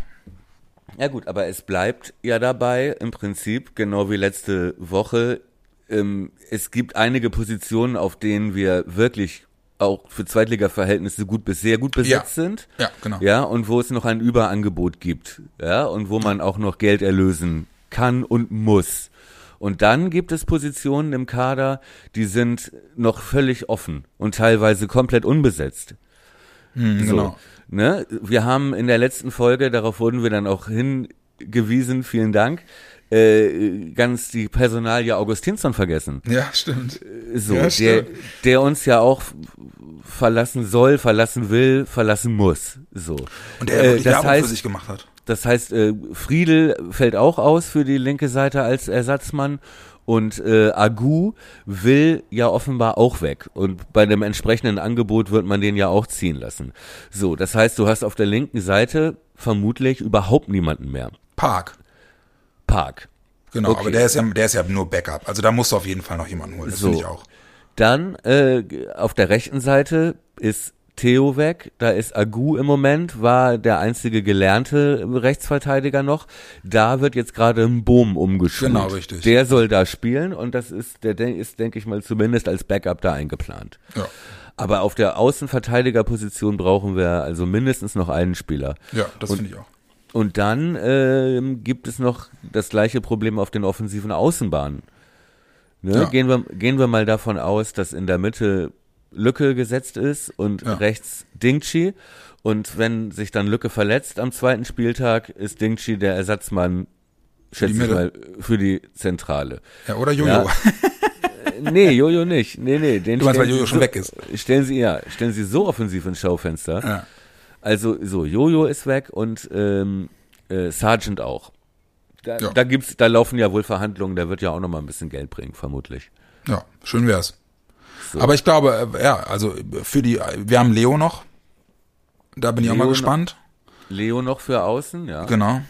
Ja gut, aber es bleibt ja dabei im Prinzip, genau wie letzte Woche, ähm, es gibt einige Positionen, auf denen wir wirklich auch für Zweitliga-Verhältnisse gut bis sehr gut besetzt
Ja.
sind.
Ja, genau.
Ja, und wo es noch ein Überangebot gibt. Ja, und wo man auch noch Geld erlösen kann und muss. Und dann gibt es Positionen im Kader, die sind noch völlig offen und teilweise komplett unbesetzt.
Hm,
So,
genau.
Ne? Wir haben in der letzten Folge, darauf wurden wir dann auch hingewiesen, vielen Dank, äh, ganz die Personalie Augustinsson vergessen.
Ja, stimmt.
So,
Ja,
der,
stimmt.
der uns ja auch verlassen soll, verlassen will, verlassen muss. So.
Und der
Äh, das
Werbung
heißt,
für sich gemacht hat.
das heißt, äh, Friedel fällt auch aus für die linke Seite als Ersatzmann und äh, Agu will ja offenbar auch weg und bei dem entsprechenden Angebot wird man den ja auch ziehen lassen. So, das heißt, du hast auf der linken Seite vermutlich überhaupt niemanden mehr.
Park.
Park.
Genau,
Okay.
aber der ist ja, der ist ja nur Backup. Also da musst du auf jeden Fall noch jemanden holen. Das
So.
finde ich auch.
Dann äh, auf der rechten Seite ist Theo weg, da ist Agu im Moment, war der einzige gelernte Rechtsverteidiger noch. Da wird jetzt gerade ein Boom umgeschult.
Genau, richtig.
Der soll da spielen und das ist, der de- ist, denke ich mal, zumindest als Backup da eingeplant.
Ja,
Aber auf der Außenverteidigerposition brauchen wir also mindestens noch einen Spieler.
ja das finde ich auch.
Und dann ähm, gibt es noch das gleiche Problem auf den offensiven Außenbahnen. Ne?
Ja.
Gehen, wir, gehen wir mal davon aus, dass in der Mitte Lücke gesetzt ist und
Ja.
rechts Dingchi. Und wenn sich dann Lücke verletzt am zweiten Spieltag, ist Dingchi der Ersatzmann, schätze ich mal, für die Zentrale.
Ja, oder Jojo.
Ja. Nee, Jojo nicht. Nee, nee. Den
Du meinst, weil Jojo schon
so,
weg ist?
Stellen Sie, ja, stellen Sie so offensiv ins Schaufenster.
Ja.
Also so, Jojo ist weg und ähm, äh, Sargent auch. Da,
Ja.
da gibt's, da laufen ja wohl Verhandlungen, der wird ja auch noch mal ein bisschen Geld bringen, vermutlich.
ja, schön wär's.
So.
Aber ich glaube, äh, ja, also für die, wir haben Leo noch. Da bin ich auch
Leo
mal
noch.
gespannt.
Leo noch für außen, ja.
Genau.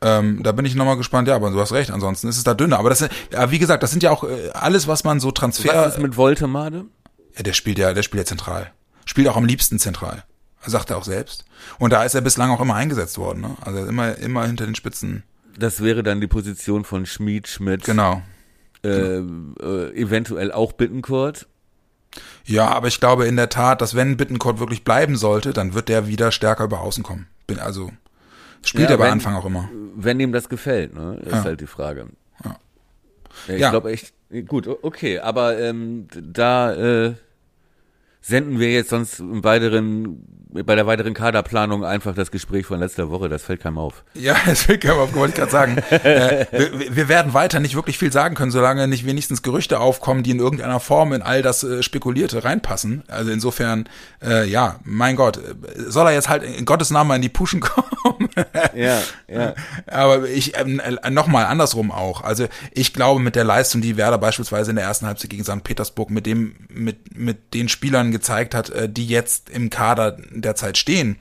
Ähm, da bin ich nochmal gespannt. Ja, aber du hast recht. Ansonsten ist es da dünner. Aber das, sind- ja, wie gesagt, das sind ja auch äh, alles, was man so Transfer.
Was ist mit Voltemade?
Ja, der spielt ja, der spielt ja zentral. Spielt auch am liebsten zentral. Sagt er auch selbst. Und da ist er bislang auch immer eingesetzt worden. Ne? Also immer, immer hinter den Spitzen.
Das wäre dann die Position von Schmied, Schmidt,
Genau.
äh, äh, eventuell auch Bittenkurt.
Ja, aber ich glaube in der Tat, dass wenn Bittencourt wirklich bleiben sollte, dann wird der wieder stärker über außen kommen. Bin, also spielt
Ja,
er bei
wenn-
Anfang auch immer.
Wenn ihm das gefällt, ne? Ist
Ja.
halt die Frage.
Ja.
Ich
Ja.
glaube echt, gut, okay, aber ähm, da äh, senden wir jetzt sonst im weiteren, bei der weiteren Kaderplanung einfach das Gespräch von letzter Woche, das fällt keinem auf.
Ja, das will ich wollte ich gerade sagen. äh, wir, wir werden weiter nicht wirklich viel sagen können, solange nicht wenigstens Gerüchte aufkommen, die in irgendeiner Form in all das äh, Spekulierte reinpassen. Also insofern, äh, ja, mein Gott, äh, soll er jetzt halt in Gottes Namen mal in die Puschen kommen?
Ja, ja.
Aber ich ähm, äh, nochmal andersrum auch. Also ich glaube mit der Leistung, die Werder beispielsweise in der ersten Halbzeit gegen St. Petersburg mit dem mit mit den Spielern gezeigt hat, äh, die jetzt im Kader derzeit stehen,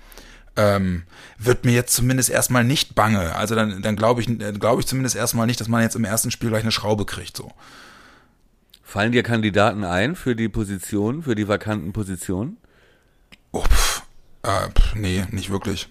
ähm, wird mir jetzt zumindest erstmal nicht bange. Also dann dann glaube ich glaube ich zumindest erstmal nicht, dass man jetzt im ersten Spiel gleich eine Schraube kriegt so.
Fallen dir Kandidaten ein für die Position, für die vakanten Positionen?
Oh, pff, äh, pff, nee, nicht wirklich.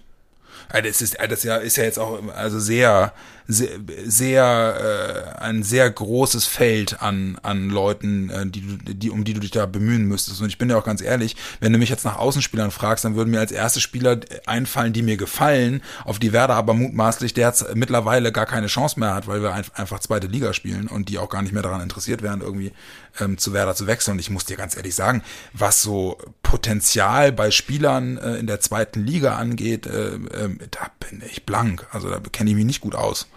Äh, Das ist, äh, das ja, ist ja jetzt auch also sehr, sehr, sehr äh, ein sehr großes Feld an, an Leuten, äh, die, du- die, um die du dich da bemühen müsstest. Und ich bin ja auch ganz ehrlich, wenn du mich jetzt nach Außenspielern fragst, dann würden mir als erste Spieler einfallen, die mir gefallen, auf die Werder aber mutmaßlich der jetzt mittlerweile gar keine Chance mehr hat, weil wir ein- einfach zweite Liga spielen und die auch gar nicht mehr daran interessiert wären, irgendwie ähm, zu Werder zu wechseln. Und ich muss dir ganz ehrlich sagen, was so Potenzial bei Spielern äh, in der zweiten Liga angeht, äh, ähm, da bin ich blank. Also da kenne ich mich nicht gut aus.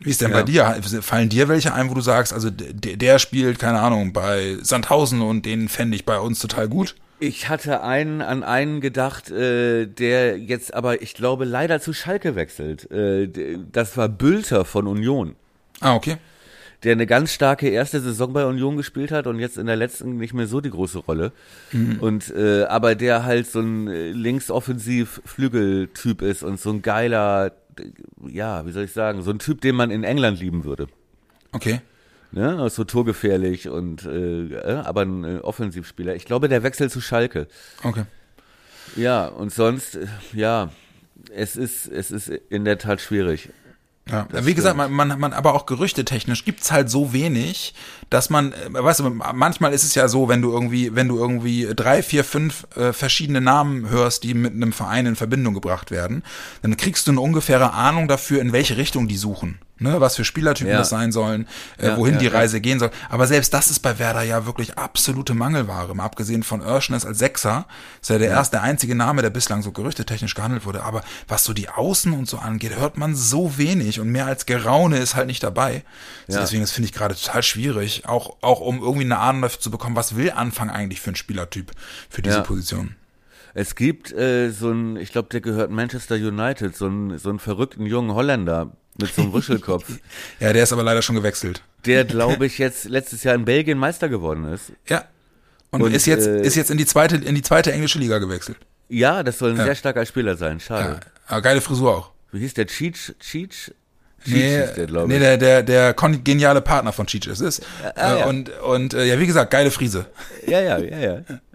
Wie ist denn
Ja.
bei dir? Fallen dir welche ein, wo du sagst, also der, der spielt, keine Ahnung, bei Sandhausen und den fände ich bei uns total gut?
Ich hatte einen an einen gedacht, äh, der jetzt aber, ich glaube, leider zu Schalke wechselt. Äh, das war Bülter von Union.
Ah, okay.
der eine ganz starke erste Saison bei Union gespielt hat und jetzt in der letzten nicht mehr so die große Rolle. Und äh, aber der halt so ein äh, linksoffensiv Flügeltyp ist und so ein geiler, ja, wie soll ich sagen, so ein Typ, den man in England lieben würde.
Okay.
Ne? Ist So torgefährlich und äh, äh, aber ein äh, Offensivspieler. Ich glaube, der wechselt zu Schalke.
Okay.
Ja, und sonst, äh, ja, es ist, es ist in der Tat schwierig.
Ja, wie gesagt, man, man, man, aber auch gerüchtetechnisch gibt's halt so wenig, dass man, äh, weißt du, manchmal ist es ja so, wenn du irgendwie, wenn du irgendwie drei, vier, fünf äh, verschiedene Namen hörst, die mit einem Verein in Verbindung gebracht werden, dann kriegst du eine ungefähre Ahnung dafür, in welche Richtung die suchen. Ne, was für Spielertypen
Ja.
das sein sollen, äh,
Ja,
wohin
ja,
die. Reise gehen soll. Aber selbst das ist bei Werder ja wirklich absolute Mangelware. Mal abgesehen von Örschnes als Sechser, ist ja der erste, der einzige Name, der bislang so gerüchtetechnisch gehandelt wurde. Aber was so die Außen und so angeht, hört man so wenig und mehr als Geraune ist halt nicht dabei.
Ja.
Deswegen, das finde ich gerade total schwierig, auch, auch um irgendwie eine Ahnung dafür zu bekommen, was will Anfang eigentlich für ein Spielertyp für diese. Position.
Es gibt äh, so ein, ich glaube, der gehört Manchester United, so ein so einen verrückten jungen Holländer mit so einem Wuschelkopf,
Ja, der ist aber leider schon gewechselt.
der glaube ich jetzt letztes Jahr in Belgien Meister geworden ist.
Ja. Und,
Und,
ist jetzt,
äh,
ist jetzt in die zweite, in die zweite englische Liga gewechselt.
Ja, das soll ein
Ja.
sehr starker Spieler sein. Schade.
Ja. Aber geile Frisur auch.
Wie hieß der? Cheech? Cheech?
Nee,
hieß der, glaub
nee
ich.
der, der, der geniale Partner von Cheech es ist.
Ah,
äh,
ja.
Und, und äh, ja, wie gesagt, geile Friese.
Ja, ja, ja, ja.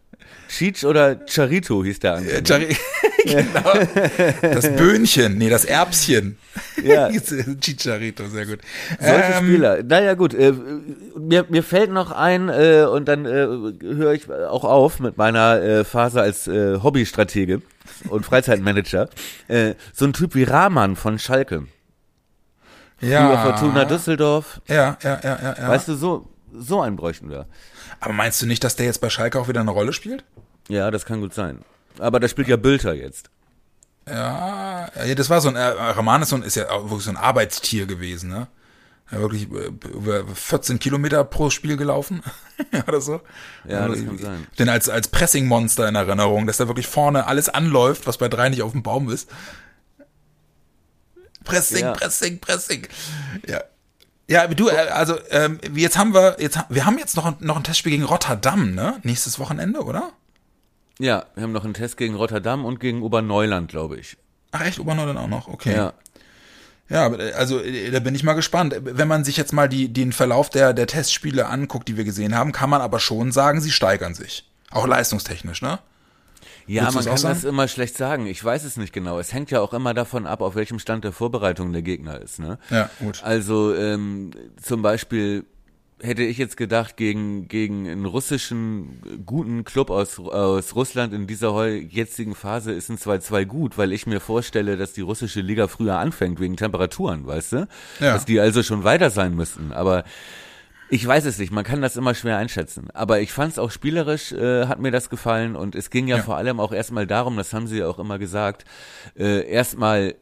Cheech oder Charito hieß der andere.
Äh, Jari- genau. Das Böhnchen, nee, das Erbschen.
Ja.
Chicharito, sehr gut.
Solche
Ähm,
Spieler. Naja, gut. Äh, mir, mir fällt noch ein, äh, und dann äh, höre ich auch auf mit meiner äh, Phase als äh, Hobbystratege und Freizeitmanager. Äh, so ein Typ wie Rahman von Schalke. Früher
Ja,
Fortuna Düsseldorf.
ja, ja, ja, ja, ja.
Weißt du, so, so einen bräuchten wir.
Aber meinst du nicht, dass der jetzt bei Schalke auch wieder eine Rolle spielt?
Ja, das kann gut sein. Aber da spielt ja Bülter jetzt.
Ja, das war so ein, äh, Rahman ist, ja wirklich so ein Arbeitstier gewesen, ne? Ja, wirklich äh, über 14 Kilometer pro Spiel gelaufen oder so.
Ja, das
Also,
kann sein.
Den als, als Pressing-Monster in Erinnerung, dass da wirklich vorne alles anläuft, was bei drei nicht auf dem Baum ist. Pressing,
Ja.
Pressing, Pressing. Ja. Ja, du, äh, also ähm, jetzt haben wir, jetzt wir haben jetzt noch, ein- noch ein Testspiel gegen Rotterdam, ne? Nächstes Wochenende, oder?
Ja, wir haben noch einen Test gegen Rotterdam und gegen Oberneuland, glaube ich.
Ach echt, Oberneuland auch noch, okay.
Ja.
Ja, äh, also äh, da bin ich mal gespannt. Wenn man sich jetzt mal die, den Verlauf der, der Testspiele anguckt, die wir gesehen haben, kann man aber schon sagen, sie steigern sich. Auch leistungstechnisch, ne?
Ja,
Würdest
man kann das immer schlecht sagen. Ich weiß es nicht genau. Es hängt ja auch immer davon ab, auf welchem Stand der Vorbereitung der Gegner ist. Ne?
Ja, gut.
Also ähm, zum Beispiel hätte ich jetzt gedacht, gegen, gegen einen russischen guten Club aus, aus Russland in dieser jetzigen Phase ist ein 2-2 gut, weil ich mir vorstelle, dass die russische Liga früher anfängt wegen Temperaturen, weißt du?
Ja.
Dass die also schon weiter sein müssten. Aber ich weiß es nicht, man kann das immer schwer einschätzen. Aber ich fand es auch spielerisch, äh, hat mir das gefallen. Und es ging ja,
Ja.
vor allem auch erstmal darum, das haben sie ja auch immer gesagt, äh, erstmal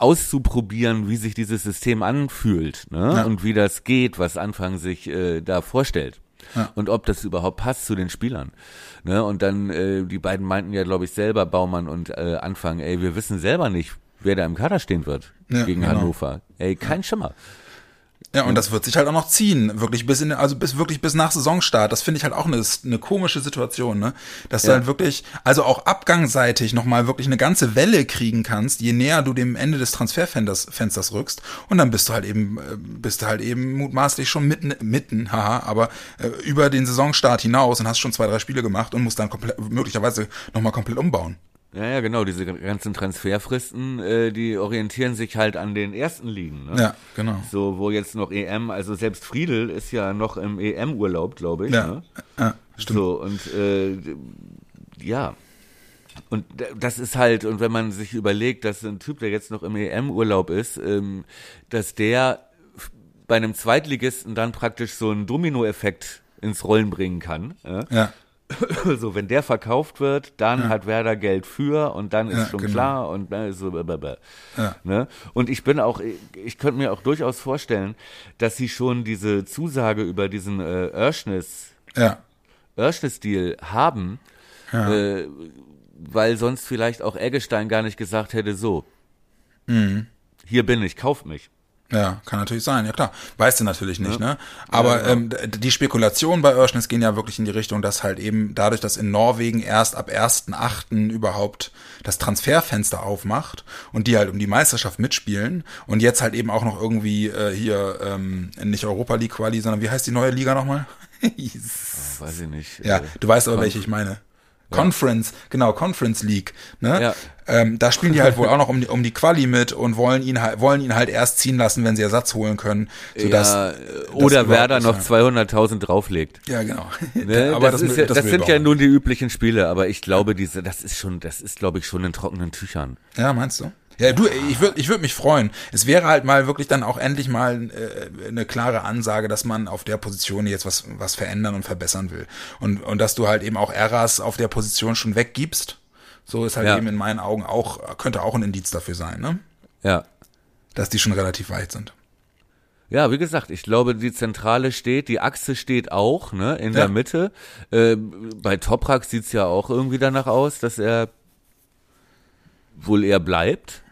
auszuprobieren, wie sich dieses System anfühlt ne?
Ja.
und wie das geht, was Anfang sich äh, da vorstellt.
Ja.
Und ob das überhaupt passt zu den Spielern. Ne? Und dann, äh, die beiden meinten ja, glaube ich, selber, Baumann und äh, Anfang, ey, wir wissen selber nicht, wer da im Kader stehen wird
Ja,
gegen
genau.
Hannover. Ey, kein Schimmer.
Ja, und das wird sich halt auch noch ziehen, wirklich bis in, also bis wirklich bis nach Saisonstart. Das finde ich halt auch eine, eine komische Situation, ne? Dass du
Ja.
halt wirklich, also auch abgangseitig nochmal wirklich eine ganze Welle kriegen kannst, je näher du dem Ende des Transferfensters Fensters rückst. Und dann bist du halt eben, äh, bist du halt eben mutmaßlich schon mitten, mitten, haha, aber äh, über den Saisonstart hinaus und hast schon zwei, drei Spiele gemacht und musst dann komplett, möglicherweise nochmal komplett umbauen.
Ja, ja, genau, diese ganzen Transferfristen, äh, die orientieren sich halt an den ersten Ligen. Ne?
Ja, genau.
So, wo jetzt noch EM, also selbst Friedel ist ja noch im EM-Urlaub, glaube ich.
Ja,
Ne?
ja stimmt.
So, und äh, ja. Und das ist halt, und wenn man sich überlegt, dass ein Typ, der jetzt noch im EM-Urlaub ist, ähm, dass der bei einem Zweitligisten dann praktisch so einen Dominoeffekt ins Rollen bringen kann. Ja?
Ja,
So, wenn der verkauft wird, dann hat Werder Geld für und dann ist
Ja,
schon
genau.
klar und ne, so blablabla.
Ja.
ne? Und ich bin auch, ich, ich könnte mir auch durchaus vorstellen, dass sie schon diese Zusage über diesen äh, Örschnis,
ja,
Örschnis-Deal haben, äh, weil sonst vielleicht auch Eggestein gar nicht gesagt hätte, so,
Mhm.
hier bin ich, kauf mich.
Ja, kann natürlich sein, ja klar. Weißt du natürlich nicht, ne? Aber ähm, d- die Spekulationen bei Örschnis gehen ja wirklich in die Richtung, dass halt eben dadurch, dass in Norwegen erst ab 1.8. überhaupt das Transferfenster aufmacht und die halt um die Meisterschaft mitspielen und jetzt halt eben auch noch irgendwie äh, hier ähm, nicht Europa League Quali, sondern wie heißt die neue Liga nochmal?
Weiß ich nicht.
Ja,
äh,
du weißt aber, welche ich meine. Conference, genau, Conference League. Ne?
Ja.
Ähm, da spielen die halt wohl auch noch um die, um die Quali mit und wollen ihn halt, wollen ihn halt erst ziehen lassen, wenn sie Ersatz holen können. Sodass,
ja, oder Werder noch
sein-
200.000 drauflegt.
Ja, genau.
Ne?
aber
das,
das,
ja, das,
will
sind ja nun die üblichen Spiele, aber ich glaube, diese, das ist schon, das ist, glaube ich, schon in trockenen Tüchern.
Ja, meinst du? Ja, du, ich würde ich würd mich freuen. Es wäre halt mal wirklich dann auch endlich mal äh, eine klare Ansage, dass man auf der Position jetzt was, was verändern und verbessern will. Und, und dass du halt eben auch Eras auf der Position schon weggibst. So ist halt
Ja.
eben in meinen Augen auch, könnte auch ein Indiz dafür sein, ne?
Ja.
Dass die schon relativ weit sind.
Ja, wie gesagt, ich glaube, die Zentrale steht, die Achse steht auch, ne, in
Ja.
der Mitte. Ähm, bei Toprak sieht's ja auch irgendwie danach aus, dass er wohl eher bleibt.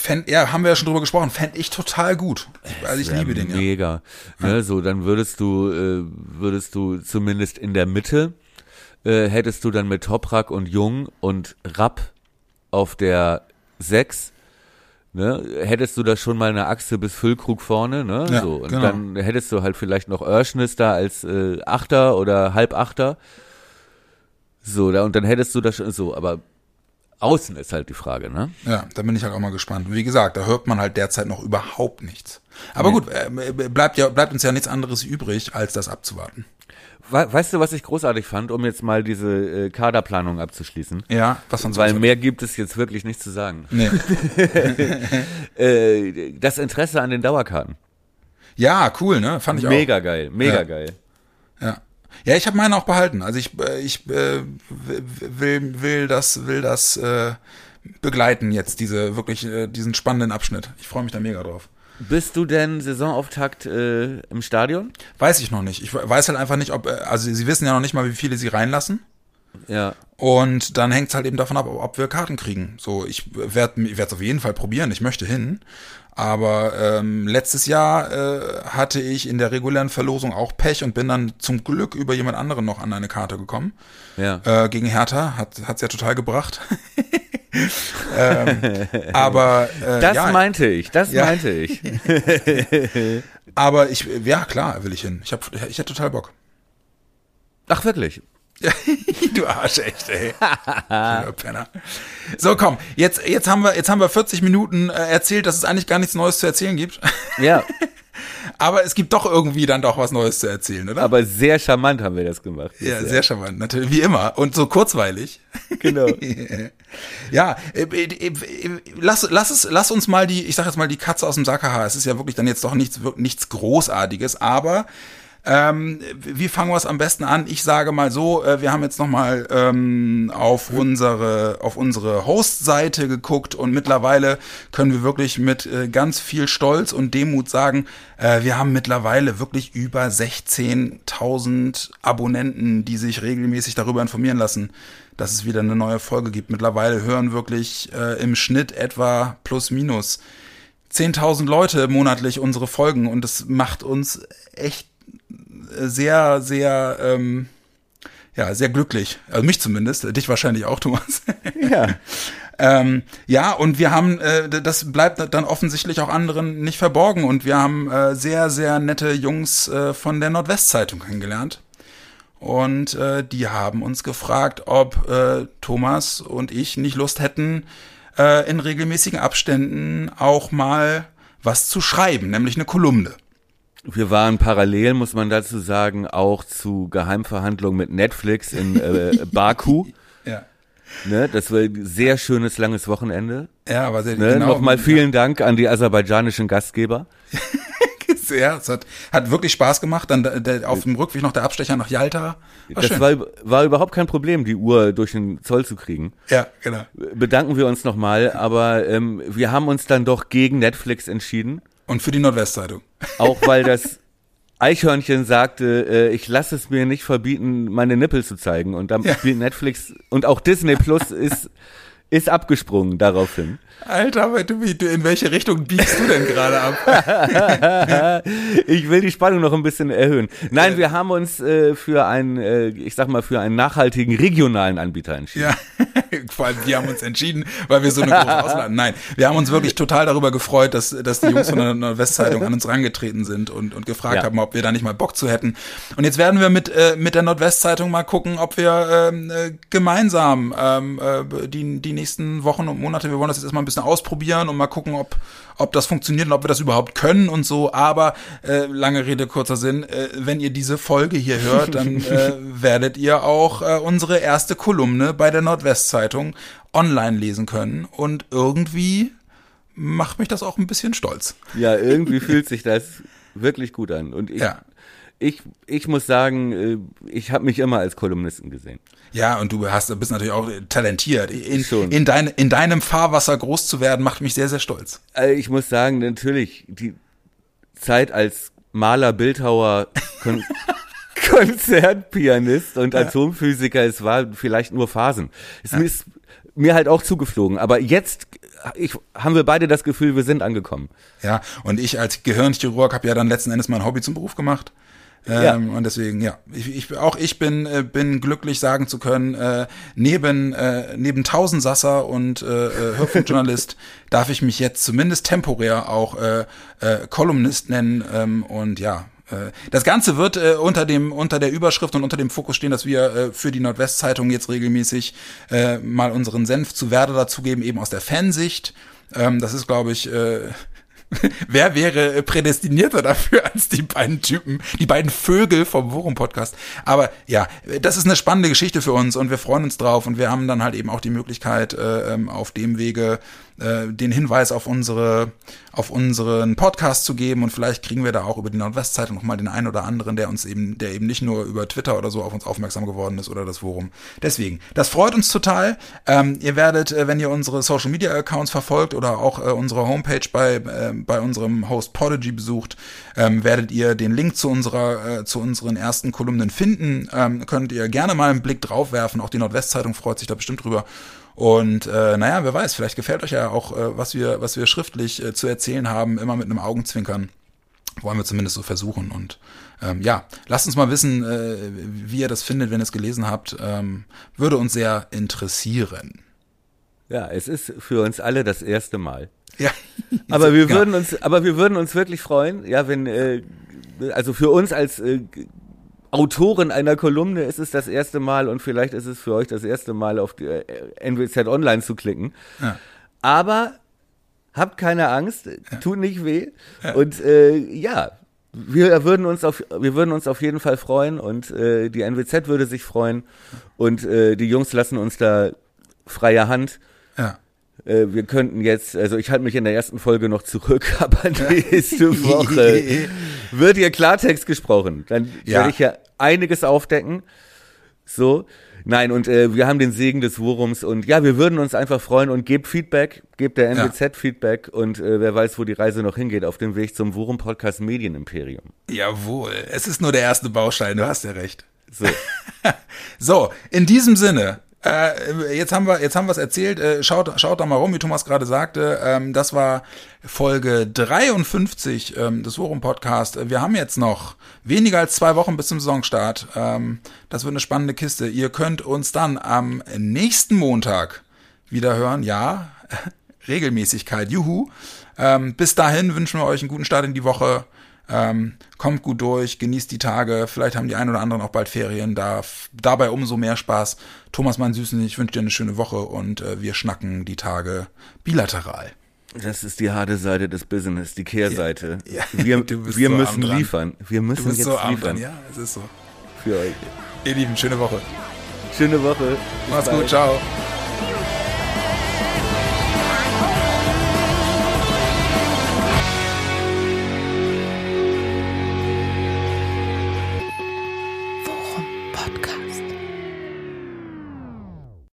Fänd, ja, haben wir ja schon drüber gesprochen, fände ich total gut. Also ich liebe den ja.
Mega. Ne, so, dann würdest du, äh, würdest du zumindest in der Mitte, äh, hättest du dann mit Toprak und Jung und Rapp auf der 6 Ne, hättest du da schon mal eine Achse bis Füllkrug vorne, ne?
Ja,
so. Und
genau.
dann hättest du halt vielleicht noch Örschnis da als äh, Achter oder Halbachter. So, da, und dann hättest du das schon so, aber außen ist halt die Frage, ne?
Ja, da bin ich halt auch mal gespannt. Wie gesagt, da hört man halt derzeit noch überhaupt nichts. Aber gut, äh, bleibt ja bleibt uns ja nichts anderes übrig, als das abzuwarten.
We weißt du, was ich großartig fand, um jetzt mal diese äh, Kaderplanung abzuschließen?
Ja, was sonst
Weil mehr gibt es jetzt wirklich nicht zu sagen.
Nee.
Äh, das Interesse an den Dauerkarten.
Ja, cool, ne? Fand ich auch.
Mega geil, mega
Ja.
geil.
Ja. Ja, ich habe meine auch behalten. Also ich, äh, ich äh, will, will das, will das äh, begleiten jetzt, diese wirklich äh, diesen spannenden Abschnitt. Ich freue mich da mega drauf.
Bist du denn Saisonauftakt äh, im Stadion?
Weiß ich noch nicht. Ich weiß halt einfach nicht, ob, äh, also sie wissen ja noch nicht mal, wie viele sie reinlassen.
Ja.
Und dann hängt es halt eben davon ab, ob wir Karten kriegen. So, ich werde es auf jeden Fall probieren. Ich möchte hin. Aber ähm, letztes Jahr äh, hatte ich in der regulären Verlosung auch Pech und bin dann zum Glück über jemand anderen noch an eine Karte gekommen.
Ja.
Äh, gegen Hertha hat hat's ja total gebracht. ähm, aber äh,
Das
ja,
meinte ich, das
Ja.
meinte ich.
aber ich ja klar will ich hin. Ich hab ich hätte total Bock.
Ach wirklich?
du Arsch, echt, ey. Penner. So, komm, jetzt, jetzt haben wir, jetzt haben wir 40 Minuten äh, erzählt, dass es eigentlich gar nichts Neues zu erzählen gibt.
Ja,
Aber es gibt doch irgendwie dann doch was Neues zu erzählen, oder?
aber sehr charmant haben wir das gemacht.
ja, sehr charmant, natürlich, wie immer. Und so kurzweilig.
Genau.
Ja, äh, äh, äh, lass, lass, es, lass uns mal die, ich sag jetzt mal die Katze aus dem Sack haha. Es ist ja wirklich dann jetzt doch nichts, nichts Großartiges, aber ähm, wie fangen wir es am besten an? Ich sage mal so, äh, wir haben jetzt nochmal ähm, auf unsere, auf unsere Host-Seite geguckt und mittlerweile können wir wirklich mit äh, ganz viel Stolz und Demut sagen, äh, wir haben mittlerweile wirklich über 16.000 Abonnenten, die sich regelmäßig darüber informieren lassen, dass es wieder eine neue Folge gibt. Mittlerweile hören wirklich äh, im Schnitt etwa plus minus 10.000 Leute monatlich unsere Folgen und das macht uns echt sehr, sehr, ähm, ja, sehr glücklich. Also mich zumindest, dich wahrscheinlich auch, Thomas.
Ja.
Ähm, ja, und wir haben, äh, das bleibt dann offensichtlich auch anderen nicht verborgen. Und wir haben äh, sehr, sehr nette Jungs äh, von der Nordwestzeitung kennengelernt. Und äh, die haben uns gefragt, ob äh, Thomas und ich nicht Lust hätten, äh, in regelmäßigen Abständen auch mal was zu schreiben, nämlich eine Kolumne.
Wir waren parallel, muss man dazu sagen, auch zu Geheimverhandlungen mit Netflix in äh, Baku.
Ja.
Ne, das war ein sehr schönes, langes Wochenende.
Ja, aber sehr,
Ne?
genau.
Nochmal vielen Dank an die aserbaidschanischen Gastgeber.
Sehr, es hat, hat wirklich Spaß gemacht. Dann der, der, auf dem Rückweg noch der Abstecher nach Yalta. War
das
schön.
war, war überhaupt kein Problem, die Uhr durch den Zoll zu kriegen.
ja, genau.
Bedanken wir uns nochmal, aber ähm, wir haben uns dann doch gegen Netflix entschieden.
Und für die Nordwestzeitung.
Auch weil das Eichhörnchen sagte, äh, ich lasse es mir nicht verbieten, meine Nippel zu zeigen. Und dann
Ja.
spielt Netflix und auch Disney Plus ist, ist abgesprungen daraufhin.
Alter, aber du, wie- du, in welche Richtung biegst du denn gerade ab?
Ich will die Spannung noch ein bisschen erhöhen. Nein, wir haben uns äh, für einen, äh, ich sag mal, für einen nachhaltigen regionalen Anbieter entschieden.
Ja, vor allem wir haben uns entschieden, weil wir so eine große Auswahl hatten. Nein, wir haben uns wirklich total darüber gefreut, dass, dass die Jungs von der Nordwestzeitung an uns rangetreten sind und, und gefragt
Ja.
haben, ob wir da nicht mal Bock zu hätten. Und jetzt werden wir mit, äh, mit der Nordwestzeitung mal gucken, ob wir ähm, äh, gemeinsam ähm, äh, die, die nächsten Wochen und Monate, wir wollen das jetzt erstmal ein bisschen ausprobieren und mal gucken, ob, ob das funktioniert und ob wir das überhaupt können und so. Aber äh, lange Rede, kurzer Sinn, äh, wenn ihr diese Folge hier hört, dann äh, werdet ihr auch äh, unsere erste Kolumne bei der Nordwestzeitung online lesen können. Und irgendwie macht mich das auch ein bisschen stolz.
Ja, irgendwie fühlt sich das wirklich gut an. Und ich,
Ja.
Ich, ich muss sagen, äh, ich habe mich immer als Kolumnisten gesehen.
Ja, und du hast, bist natürlich auch talentiert. In,
Schon.
in, dein, in deinem Fahrwasser groß zu werden, macht mich sehr, sehr stolz.
Also ich muss sagen, natürlich, die Zeit als Maler, Bildhauer, Kon Konzertpianist und Atomphysiker, es war vielleicht nur Phasen. Es ist mir halt auch zugeflogen. Aber jetzt ich, haben wir beide das Gefühl, wir sind angekommen.
Ja, und ich als Gehirnchirurg habe ja dann letzten Endes mein Hobby zum Beruf gemacht. Ja. Ähm, und deswegen, ja, ich, ich, auch ich bin, äh, bin glücklich sagen zu können, äh, neben, äh, neben Tausendsasser und äh, äh Hörfunkjournalist darf ich mich jetzt zumindest temporär auch äh, äh, Kolumnist nennen. Ähm, und ja, äh, das Ganze wird äh, unter dem unter der Überschrift und unter dem Fokus stehen, dass wir äh, für die Nordwestzeitung jetzt regelmäßig äh, mal unseren Senf zu Werder dazugeben, eben aus der Fansicht. Ähm, das ist, glaube ich, äh, Wer wäre prädestinierter dafür als die beiden Typen, die beiden Vögel vom Worum Podcast? Aber ja, das ist eine spannende Geschichte für uns und wir freuen uns drauf und wir haben dann halt eben auch die Möglichkeit, äh, ähm, auf dem Wege äh, den Hinweis auf unsere auf unseren Podcast zu geben und vielleicht kriegen wir da auch über die Nordwestzeitung noch mal den einen oder anderen, der uns eben, der eben nicht nur über Twitter oder so auf uns aufmerksam geworden ist oder das Forum. Deswegen, das freut uns total. Ähm, ihr werdet, äh, wenn ihr unsere Social Media Accounts verfolgt oder auch äh, unsere Homepage bei äh, bei unserem Host Podigy besucht, ähm, werdet ihr den Link zu unserer äh, zu unseren ersten Kolumnen finden. Ähm, könnt ihr gerne mal einen Blick drauf werfen. Auch die Nordwestzeitung freut sich da bestimmt drüber. Und äh, naja, wer weiß, vielleicht gefällt euch ja auch, äh, was wir, was wir schriftlich äh, zu erzählen haben, immer mit einem Augenzwinkern. Wollen wir zumindest so versuchen. Und ähm, ja, lasst uns mal wissen, äh, wie ihr das findet, wenn ihr es gelesen habt. Ähm, würde uns sehr interessieren.
Ja, es ist für uns alle das erste Mal.
Ja.
aber wir würden uns, aber wir würden uns wirklich freuen, ja, wenn, äh, also für uns als äh, Autorin einer Kolumne ist es das erste Mal und vielleicht ist es für euch das erste Mal auf die äh, NWZ Online zu klicken. Ja. Aber habt keine Angst, tut nicht weh. Ja. Und äh, ja, wir würden uns auf wir würden uns auf jeden Fall freuen und äh, die NWZ würde sich freuen und äh, die Jungs lassen uns da freie Hand. Ja. Äh, wir könnten jetzt, also ich halte mich in der ersten Folge noch zurück, aber nächste Woche wird hier Klartext gesprochen. Dann ja. werde ich ja einiges aufdecken. So. Nein, und äh, wir haben den Segen des Wurums und ja, wir würden uns einfach freuen und gebt Feedback, gebt der NWZ ja. Feedback und äh, wer weiß, wo die Reise noch hingeht, auf dem Weg zum Wurm Podcast Medienimperium.
Jawohl, es ist nur der erste Baustein, du hast ja recht. So. so, in diesem Sinne, äh, jetzt haben wir, jetzt haben wir es erzählt. Äh, schaut, schaut da mal rum, wie Thomas gerade sagte. Ähm, das war Folge 53 ähm, des Forum Podcast. Wir haben jetzt noch weniger als zwei Wochen bis zum Saisonstart. Ähm, das wird eine spannende Kiste. Ihr könnt uns dann am nächsten Montag wieder hören. Ja, Regelmäßigkeit. Juhu. Ähm, bis dahin wünschen wir euch einen guten Start in die Woche. Ähm, kommt gut durch, genießt die Tage. Vielleicht haben die einen oder anderen auch bald Ferien. Da, dabei umso mehr Spaß. Thomas, mein Süßen, ich wünsche dir eine schöne Woche und äh, wir schnacken die Tage bilateral.
Das ist die harte Seite des Business, die Kehrseite. Ja, ja, wir wir so müssen liefern. Wir müssen jetzt so liefern.
Ja, es ist so.
Für euch.
Ihr Lieben, schöne Woche.
Schöne Woche.
Bis Mach's bald. gut, ciao.